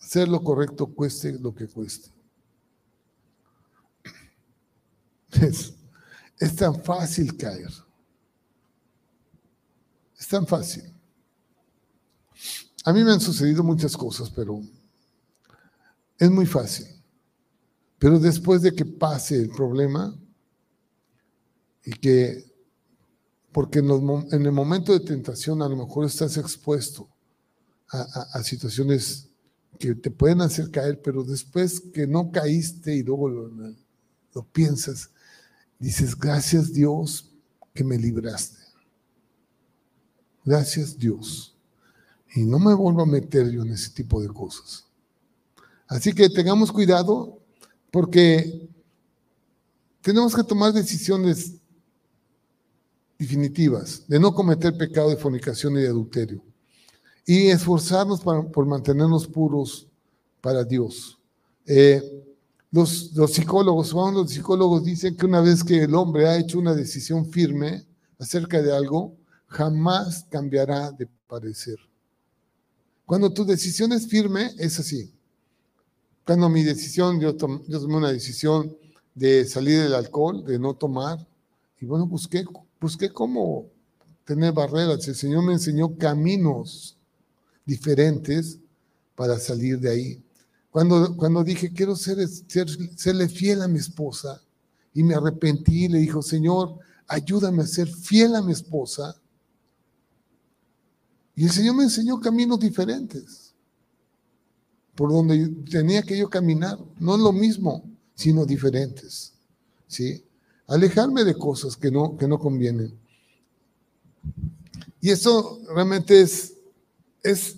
Speaker 2: Hacer lo correcto cueste lo que cueste. Es, es tan fácil caer. Es tan fácil. A mí me han sucedido muchas cosas, pero es muy fácil. Pero después de que pase el problema y que, porque en, el momento de tentación a lo mejor estás expuesto a, situaciones que te pueden hacer caer, pero después que no caíste y luego lo, piensas, dices, gracias Dios que me libraste. Gracias Dios. Y no me vuelvo a meter yo en ese tipo de cosas. Así que tengamos cuidado porque tenemos que tomar decisiones definitivas de no cometer pecado de fornicación y de adulterio y esforzarnos por mantenernos puros para Dios. Eh, los, los, psicólogos, los psicólogos dicen que una vez que el hombre ha hecho una decisión firme acerca de algo, jamás cambiará de parecer. Cuando tu decisión es firme, es así. Cuando mi decisión, yo, yo tomé una decisión de salir del alcohol, de no tomar, y bueno, busqué, busqué cómo tener barreras. El Señor me enseñó caminos diferentes para salir de ahí. Cuando, cuando dije, quiero ser, ser, serle fiel a mi esposa, y me arrepentí, le dijo, Señor, ayúdame a ser fiel a mi esposa. Y el Señor me enseñó caminos diferentes por donde tenía que yo caminar. No es lo mismo, sino diferentes. ¿sí? Alejarme de cosas que no, que no convienen. Y eso realmente es, es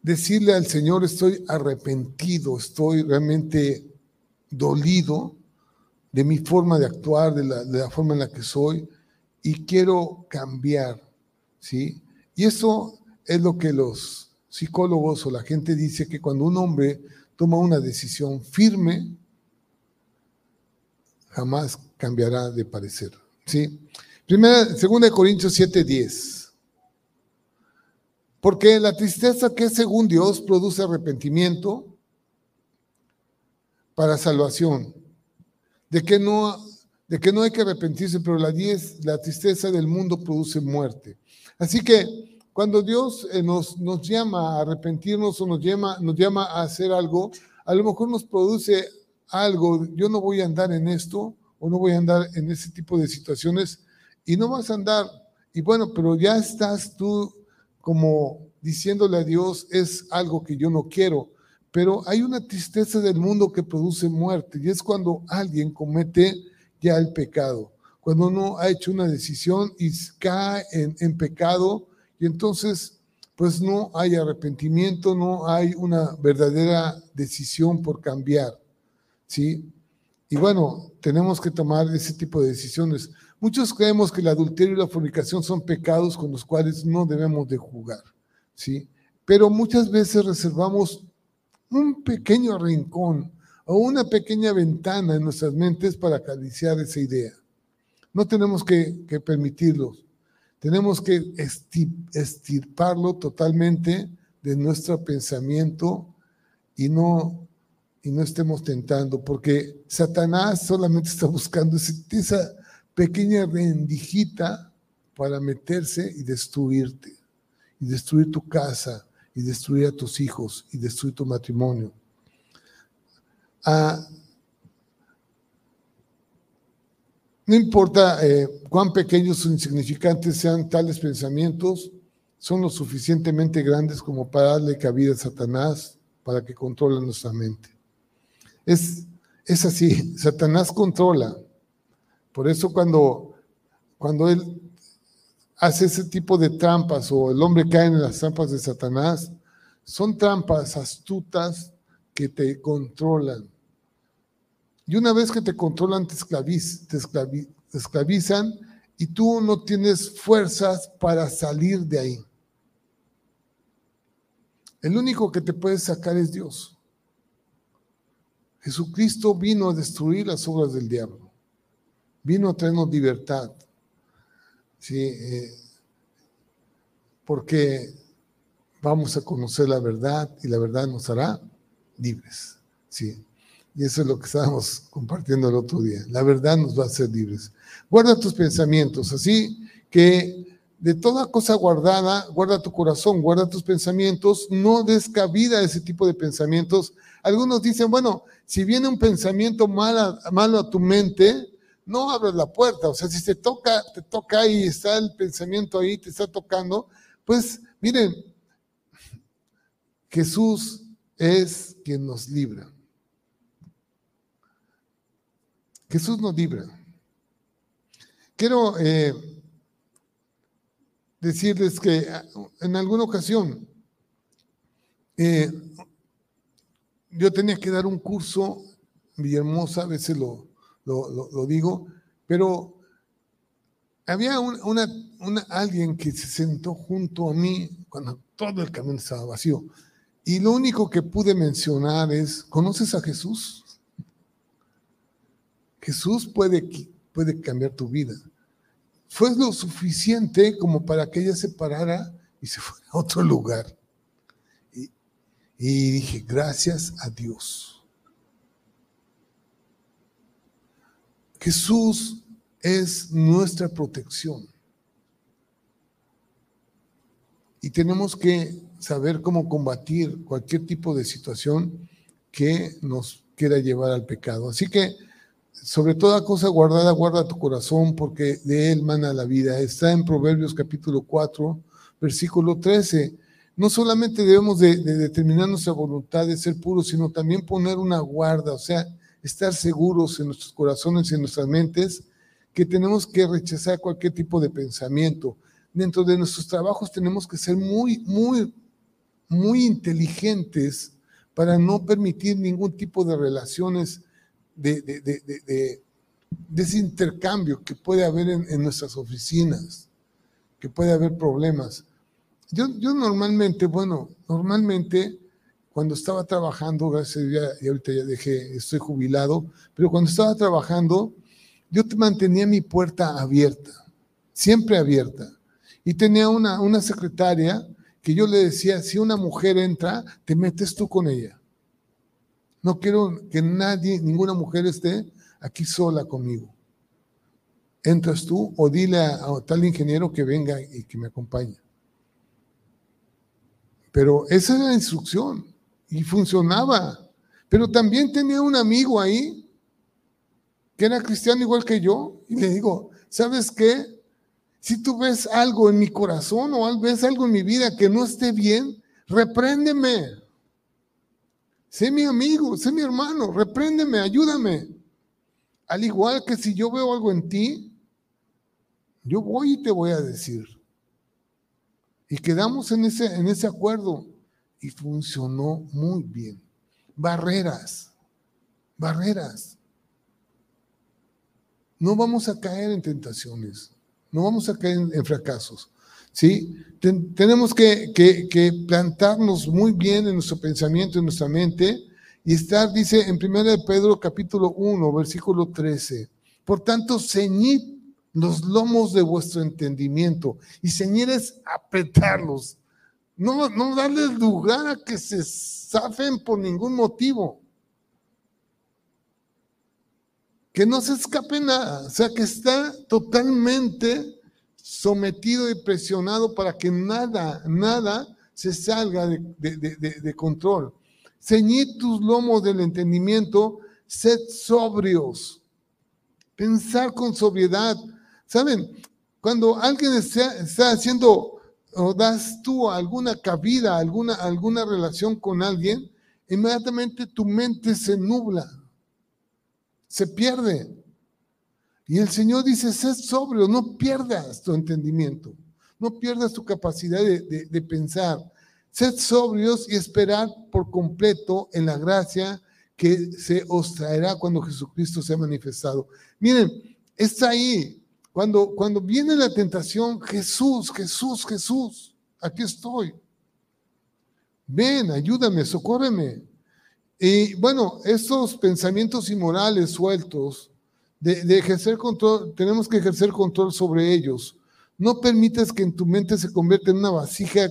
Speaker 2: decirle al Señor, estoy arrepentido, estoy realmente dolido de mi forma de actuar, de la, de la forma en la que soy, y quiero cambiar, ¿sí? Y eso es lo que los psicólogos o la gente dice que cuando un hombre toma una decisión firme, jamás cambiará de parecer. ¿sí? Primera, segunda de Corintios 7:10. Porque la tristeza que según Dios produce arrepentimiento para salvación. De que no, de que no hay que arrepentirse, pero la, diez, la tristeza del mundo produce muerte. Así que cuando Dios eh, nos, nos llama a arrepentirnos o nos llama, nos llama a hacer algo, a lo mejor nos produce algo, yo no voy a andar en esto o no voy a andar en ese tipo de situaciones y no vas a andar. Y bueno, pero ya estás tú como diciéndole a Dios, es algo que yo no quiero. Pero hay una tristeza del mundo que produce muerte y es cuando alguien comete ya el pecado cuando uno ha hecho una decisión y cae en, pecado y entonces pues no hay arrepentimiento, no hay una verdadera decisión por cambiar, ¿sí? Y bueno, tenemos que tomar ese tipo de decisiones. Muchos creemos que el adulterio y la fornicación son pecados con los cuales no debemos de jugar, ¿sí? Pero muchas veces reservamos un pequeño rincón o una pequeña ventana en nuestras mentes para acariciar esa idea. No tenemos que, permitirlo. Tenemos que estirparlo totalmente de nuestro pensamiento y no, y no estemos tentando, porque Satanás solamente está buscando esa pequeña rendijita para meterse y destruirte, y destruir tu casa, y destruir a tus hijos, y destruir tu matrimonio. Ah, No importa eh, cuán pequeños o insignificantes sean tales pensamientos, son lo suficientemente grandes como para darle cabida a Satanás para que controle nuestra mente. Es, es así, Satanás controla. Por eso cuando, cuando él hace ese tipo de trampas o el hombre cae en las trampas de Satanás, son trampas astutas que te controlan. Y una vez que te controlan, te, te esclavizan y tú no tienes fuerzas para salir de ahí. El único que te puede sacar es Dios. Jesucristo vino a destruir las obras del diablo. Vino a traernos libertad. Sí, eh, porque vamos a conocer la verdad y la verdad nos hará libres. Sí. Y eso es lo que estábamos compartiendo el otro día. La verdad nos va a hacer libres. Guarda tus pensamientos, así que de toda cosa guardada, guarda tu corazón, guarda tus pensamientos, no des cabida a ese tipo de pensamientos. Algunos dicen, bueno, si viene un pensamiento malo, a tu mente, no abres la puerta. O sea, si te toca, te toca y está el pensamiento ahí, te está tocando, pues miren, Jesús es quien nos libra. Jesús nos libra. Quiero eh, decirles que ah, en alguna ocasión eh, yo tenía que dar un curso, Villahermosa, a veces lo, lo, digo, pero había una, alguien que se sentó junto a mí cuando todo el camino estaba vacío. Y lo único que pude mencionar es, ¿conoces a Jesús? Jesús puede, puede cambiar tu vida fue lo suficiente como para que ella se parara y se fuera a otro lugar. Y, dije, gracias a Dios. Jesús es nuestra protección. Y tenemos que saber cómo combatir cualquier tipo de situación que nos quiera llevar al pecado. Así que sobre toda cosa guardada, guarda tu corazón, porque de él mana la vida. Está en Proverbios capítulo 4, versículo 13. No solamente debemos de, determinar nuestra voluntad de ser puros, sino también poner una guarda, o sea, estar seguros en nuestros corazones y en nuestras mentes que tenemos que rechazar cualquier tipo de pensamiento. Dentro de nuestros trabajos tenemos que ser muy, muy, muy inteligentes para no permitir ningún tipo de relaciones de, ese intercambio que puede haber en, nuestras oficinas, que puede haber problemas. Yo, yo normalmente, bueno, normalmente cuando estaba trabajando, gracias a Dios, y ahorita ya dejé, estoy jubilado, pero cuando estaba trabajando, yo mantenía mi puerta abierta, siempre abierta. Y tenía una, una secretaria que yo le decía, si una mujer entra, te metes tú con ella. No quiero que nadie, ninguna mujer esté aquí sola conmigo. Entras tú o dile a, tal ingeniero que venga y que me acompañe. Pero esa era la instrucción y funcionaba. Pero también tenía un amigo ahí que era cristiano igual que yo y le digo, ¿sabes qué? Si tú ves algo en mi corazón o ves algo en mi vida que no esté bien, repréndeme. Sé mi amigo, sé mi hermano, repréndeme, ayúdame. Al igual que si yo veo algo en ti, yo voy y te voy a decir. Y quedamos en ese, en ese acuerdo y funcionó muy bien. Barreras, barreras. No vamos a caer en tentaciones, no vamos a caer en fracasos. ¿Sí? tenemos que, plantarnos muy bien en nuestro pensamiento, en nuestra mente, y estar, dice en 1 Pedro capítulo 1, versículo 13, por tanto, ceñid los lomos de vuestro entendimiento, y ceñir es apretarlos, no, no darles lugar a que se zafen por ningún motivo. Que no se escape nada, o sea, que está totalmente sometido y presionado para que nada, nada se salga de, control. Ceñid tus lomos del entendimiento, sed sobrios. Pensar con sobriedad. ¿Saben? Cuando alguien está, está haciendo o das tú alguna cabida, alguna, alguna relación con alguien, inmediatamente tu mente se nubla, se pierde. Y el Señor dice, sé sobrio, no pierdas tu entendimiento, no pierdas tu capacidad de, pensar. Sed sobrios y esperar por completo en la gracia que se os traerá cuando Jesucristo sea manifestado. Miren, está ahí. Cuando, cuando viene la tentación, Jesús, Jesús, Jesús, aquí estoy. Ven, ayúdame, socórreme. Y bueno, estos pensamientos inmorales sueltos, de, ejercer control, tenemos que ejercer control sobre ellos. No permitas que en tu mente se convierta en una vasija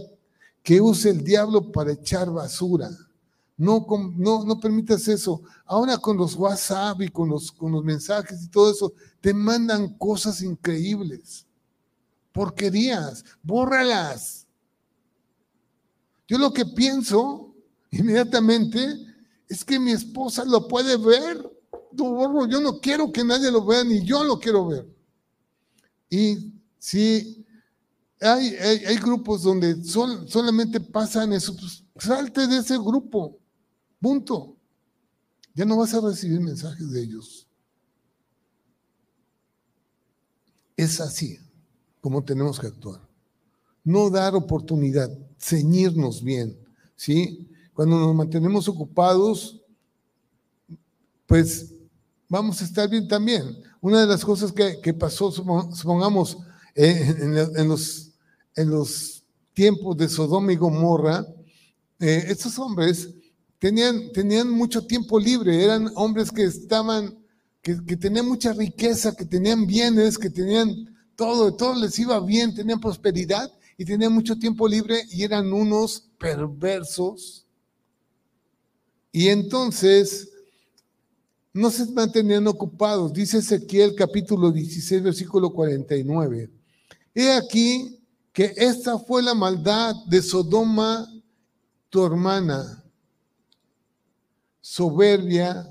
Speaker 2: que use el diablo para echar basura. No, no, no permitas eso. Ahora con los WhatsApp y con los, con los mensajes y todo eso, te mandan cosas increíbles. Porquerías, bórralas. Yo lo que pienso inmediatamente es que mi esposa lo puede ver yo no quiero que nadie lo vea, ni yo lo quiero ver. Y si hay, hay, grupos donde solamente pasan eso, pues salte de ese grupo, punto. Ya no vas a recibir mensajes de ellos. Es así como tenemos que actuar. No dar oportunidad, ceñirnos bien, ¿sí? Cuando nos mantenemos ocupados, pues vamos a estar bien también. Una de las cosas que, pasó, supongamos, eh, en, los, en los tiempos de Sodoma y Gomorra, eh, estos hombres tenían, tenían mucho tiempo libre, eran hombres que estaban, que, tenían mucha riqueza, que tenían bienes, que tenían todo, todo les iba bien, tenían prosperidad y tenían mucho tiempo libre y eran unos perversos. Y entonces no se mantenían ocupados. Dice Ezequiel capítulo 16, versículo 49. He aquí que esta fue la maldad de Sodoma, tu hermana, soberbia.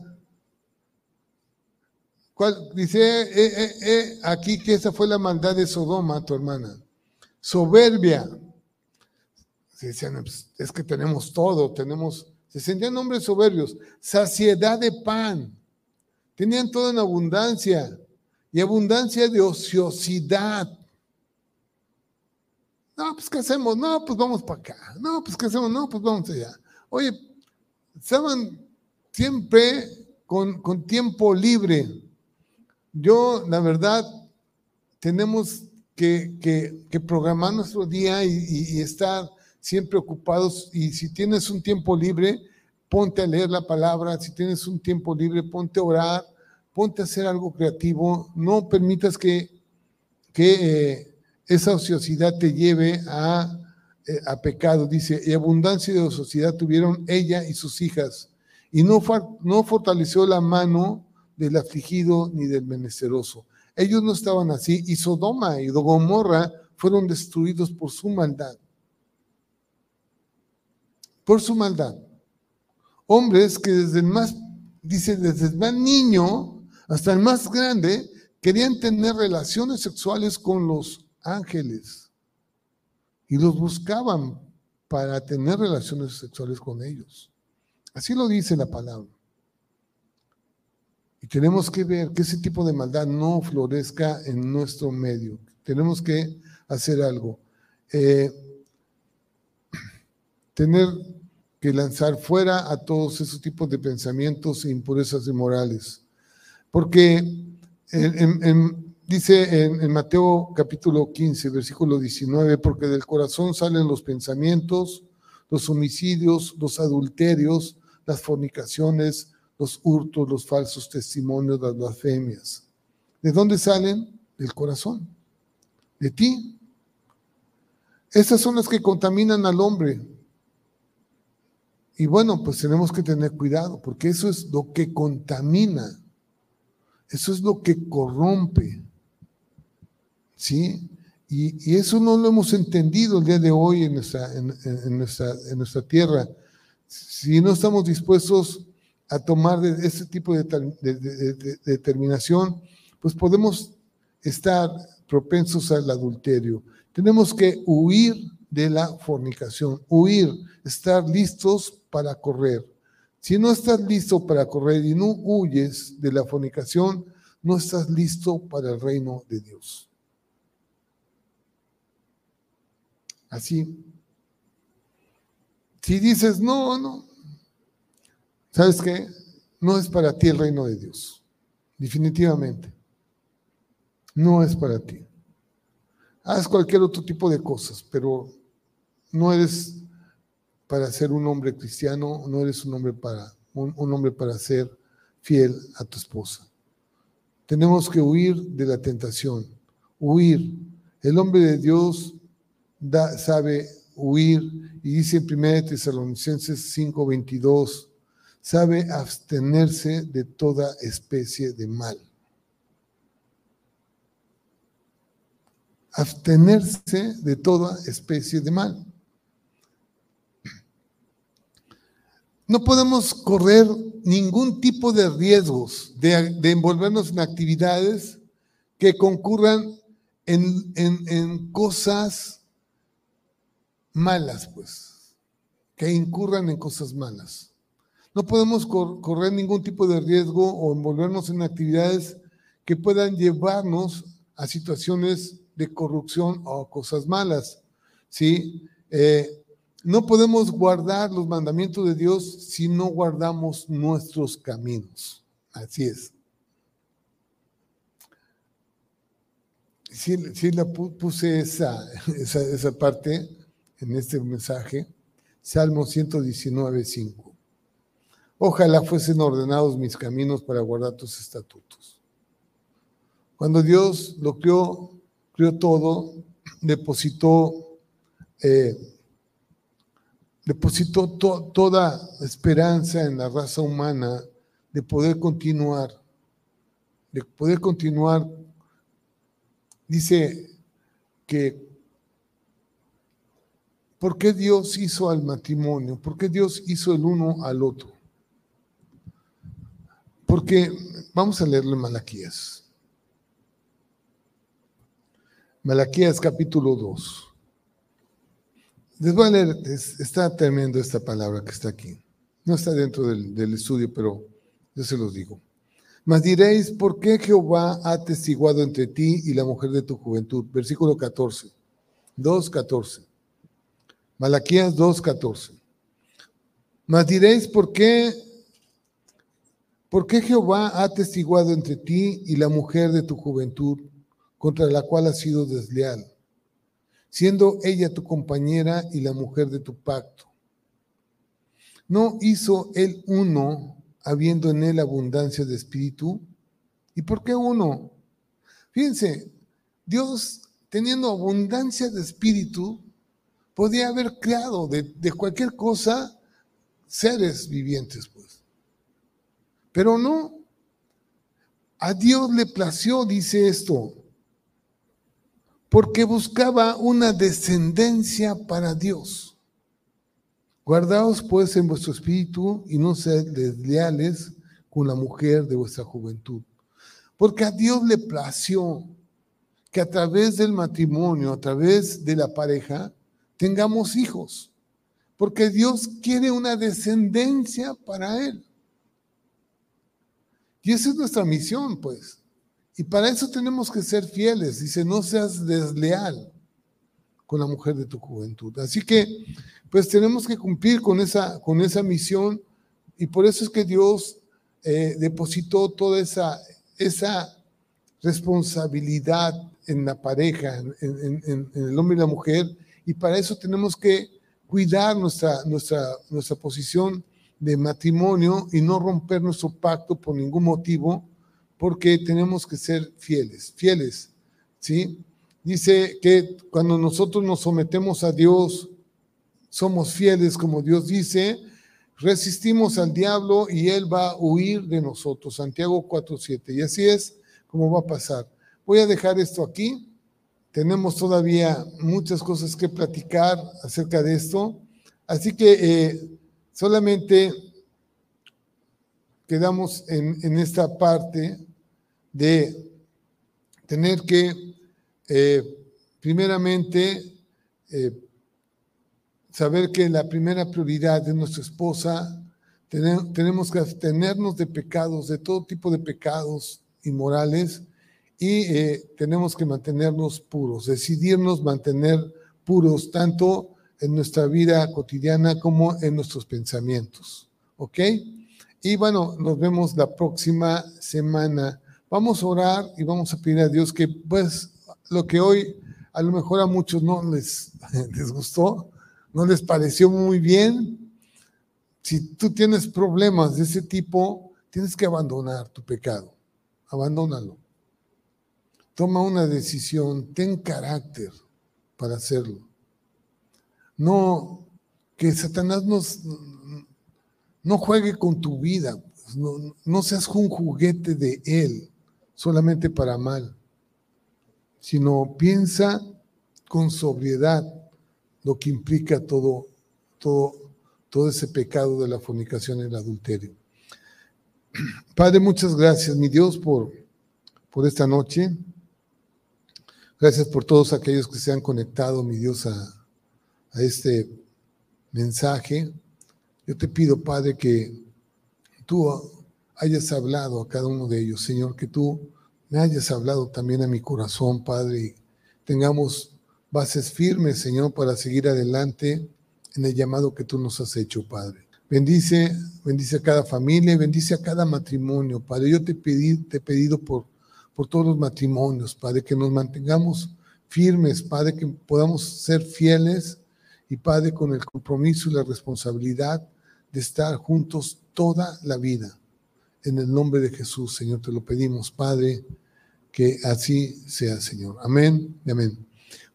Speaker 2: Dice eh, aquí que esta fue la maldad de Sodoma, tu hermana. Soberbia. Se decían, pues, es que tenemos todo, tenemos, se sentían hombres soberbios. Saciedad de pan Tenían todo en abundancia y abundancia de ociosidad. No, pues ¿qué hacemos? No, pues vamos para acá. No, pues ¿qué hacemos? No, pues vamos allá. Oye, estaban siempre con, tiempo libre. Yo, la verdad, tenemos que, programar nuestro día y, y, estar siempre ocupados. Y si tienes un tiempo libre, ponte a leer la palabra, si tienes un tiempo libre, ponte a orar, ponte a hacer algo creativo, no permitas que, que eh, esa ociosidad te lleve a, eh, a, pecado. Dice, y abundancia de ociosidad tuvieron ella y sus hijas, y no, no fortaleció la mano del afligido ni del menesteroso. Ellos no estaban así, y Sodoma y Gomorra fueron destruidos por su maldad. Por su maldad hombres que desde el más, dice, desde el más niño hasta el más grande, querían tener relaciones sexuales con los ángeles y los buscaban para tener relaciones sexuales con ellos. Así lo dice la palabra. Y tenemos que ver que ese tipo de maldad no florezca en nuestro medio. Tenemos que hacer algo. Eh, tener que lanzar fuera a todos esos tipos de pensamientos e impurezas de morales. Porque dice en, Mateo capítulo 15, versículo 19, porque del corazón salen los pensamientos, los homicidios, los adulterios, las fornicaciones, los hurtos, los falsos testimonios, las blasfemias. ¿De dónde salen? Del corazón, de ti. Esas son las que contaminan al hombre, y bueno, pues tenemos que tener cuidado, porque eso es lo que contamina, eso es lo que corrompe. ¿Sí? Y, eso no lo hemos entendido el día de hoy en nuestra, tierra. Si no estamos dispuestos a tomar ese tipo de, de, determinación, pues podemos estar propensos al adulterio. Tenemos que huir de la fornicación, huir, estar listos para correr. Si no estás listo para correr y no huyes de la fornicación, no estás listo para el reino de Dios. Así. Si dices, no, no, ¿sabes qué? No es para ti el reino de Dios. Definitivamente. No es para ti. Haz cualquier otro tipo de cosas, pero no eres para ser un hombre cristiano, no eres un hombre para, un, hombre para ser fiel a tu esposa. Tenemos que huir de la tentación, huir. El hombre de Dios sabe huir y dice en 1 Tesalonicenses 5:22, sabe abstenerse de toda especie de mal. Abstenerse de toda especie de mal. No podemos correr ningún tipo de riesgos de, envolvernos en actividades que concurran en, en cosas malas, pues, que incurran en cosas malas. No podemos correr ningún tipo de riesgo o envolvernos en actividades que puedan llevarnos a situaciones de corrupción o cosas malas. ¿sí? Eh, no podemos guardar los mandamientos de Dios si no guardamos nuestros caminos. Así es. Sí, la puse esa, esa, esa parte en este mensaje. Salmo 119, 5. Ojalá fuesen ordenados mis caminos para guardar tus estatutos. Cuando Dios lo creó, creó todo, depositó eh, depositó toda esperanza en la raza humana de poder continuar, de poder continuar. Dice que, ¿por qué Dios hizo al matrimonio? ¿Por qué Dios hizo el uno al otro? Porque, vamos a leerle Malaquías. Malaquías capítulo 2. Les voy a leer, está tremendo esta palabra que está aquí. No está dentro del, estudio, pero yo se los digo. Mas diréis, ¿por qué Jehová ha testiguado entre ti y la mujer de tu juventud? Versículo 14. 2.14. Malaquías 2.14. Mas diréis, ¿por qué, ¿por qué Jehová ha testiguado entre ti y la mujer de tu juventud, contra la cual has sido desleal? Siendo ella tu compañera y la mujer de tu pacto. ¿No hizo él uno, habiendo en él abundancia de espíritu? ¿Y por qué uno? Fíjense, Dios, teniendo abundancia de espíritu, podía haber creado de, de cualquier cosa seres vivientes, pues. Pero no. A Dios le plació, dice esto, porque buscaba una descendencia para Dios. Guardaos pues en vuestro espíritu y no sed desleales con la mujer de vuestra juventud. Porque a Dios le plació que a través del matrimonio, a través de la pareja, tengamos hijos. Porque Dios quiere una descendencia para Él. Y esa es nuestra misión, pues. Y para eso tenemos que ser fieles. Dice, no seas desleal con la mujer de tu juventud. Así que, pues tenemos que cumplir con esa, con esa misión y por eso es que Dios eh, depositó toda esa, esa responsabilidad en la pareja, en, el hombre y la mujer, y para eso tenemos que cuidar nuestra, nuestra, nuestra posición de matrimonio y no romper nuestro pacto por ningún motivo, porque tenemos que ser fieles, fieles, ¿sí? Dice que cuando nosotros nos sometemos a Dios, somos fieles, como Dios dice, resistimos al diablo y él va a huir de nosotros. Santiago 4.7. Y así es como va a pasar. Voy a dejar esto aquí. Tenemos todavía muchas cosas que platicar acerca de esto. Así que eh, solamente quedamos en, en esta parte de tener que, eh, primeramente, eh, saber que la primera prioridad de nuestra esposa tenemos que abstenernos de pecados, de todo tipo de pecados inmorales, y eh, tenemos que mantenernos puros, decidirnos mantener puros tanto en nuestra vida cotidiana como en nuestros pensamientos. ¿Ok? Y bueno, nos vemos la próxima semana. Vamos a orar y vamos a pedir a Dios que pues lo que hoy a lo mejor a muchos no les, les gustó, no les pareció muy bien. Si tú tienes problemas de ese tipo, tienes que abandonar tu pecado. Abandónalo. Toma una decisión, ten carácter para hacerlo. No, que Satanás no juegue con tu vida, no, no seas un juguete de él solamente para mal, sino piensa con sobriedad lo que implica todo, todo, todo ese pecado de la fornicación y el adulterio. Padre, muchas gracias, mi Dios, por, por esta noche. Gracias por todos aquellos que se han conectado, mi Dios, a, a este mensaje. Yo te pido, Padre, que tú hayas hablado a cada uno de ellos, Señor, que tú me hayas hablado también a mi corazón, Padre, y tengamos bases firmes, Señor, para seguir adelante en el llamado que tú nos has hecho, Padre. Bendice, bendice a cada familia, bendice a cada matrimonio, Padre. Yo te, pedí, te he pedido por, por todos los matrimonios, Padre, que nos mantengamos firmes, Padre, que podamos ser fieles y, Padre, con el compromiso y la responsabilidad de estar juntos toda la vida. En el nombre de Jesús, Señor, te lo pedimos, Padre, que así sea, Señor. Amén y amén.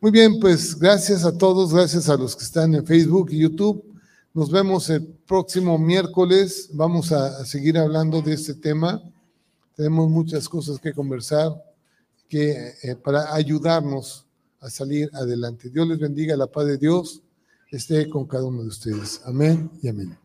Speaker 2: Muy bien, pues gracias a todos, gracias a los que están en Facebook y YouTube. Nos vemos el próximo miércoles. Vamos a, seguir hablando de este tema. Tenemos muchas cosas que conversar que, eh, para ayudarnos a salir adelante. Dios les bendiga, la paz de Dios esté con cada uno de ustedes. Amén y amén.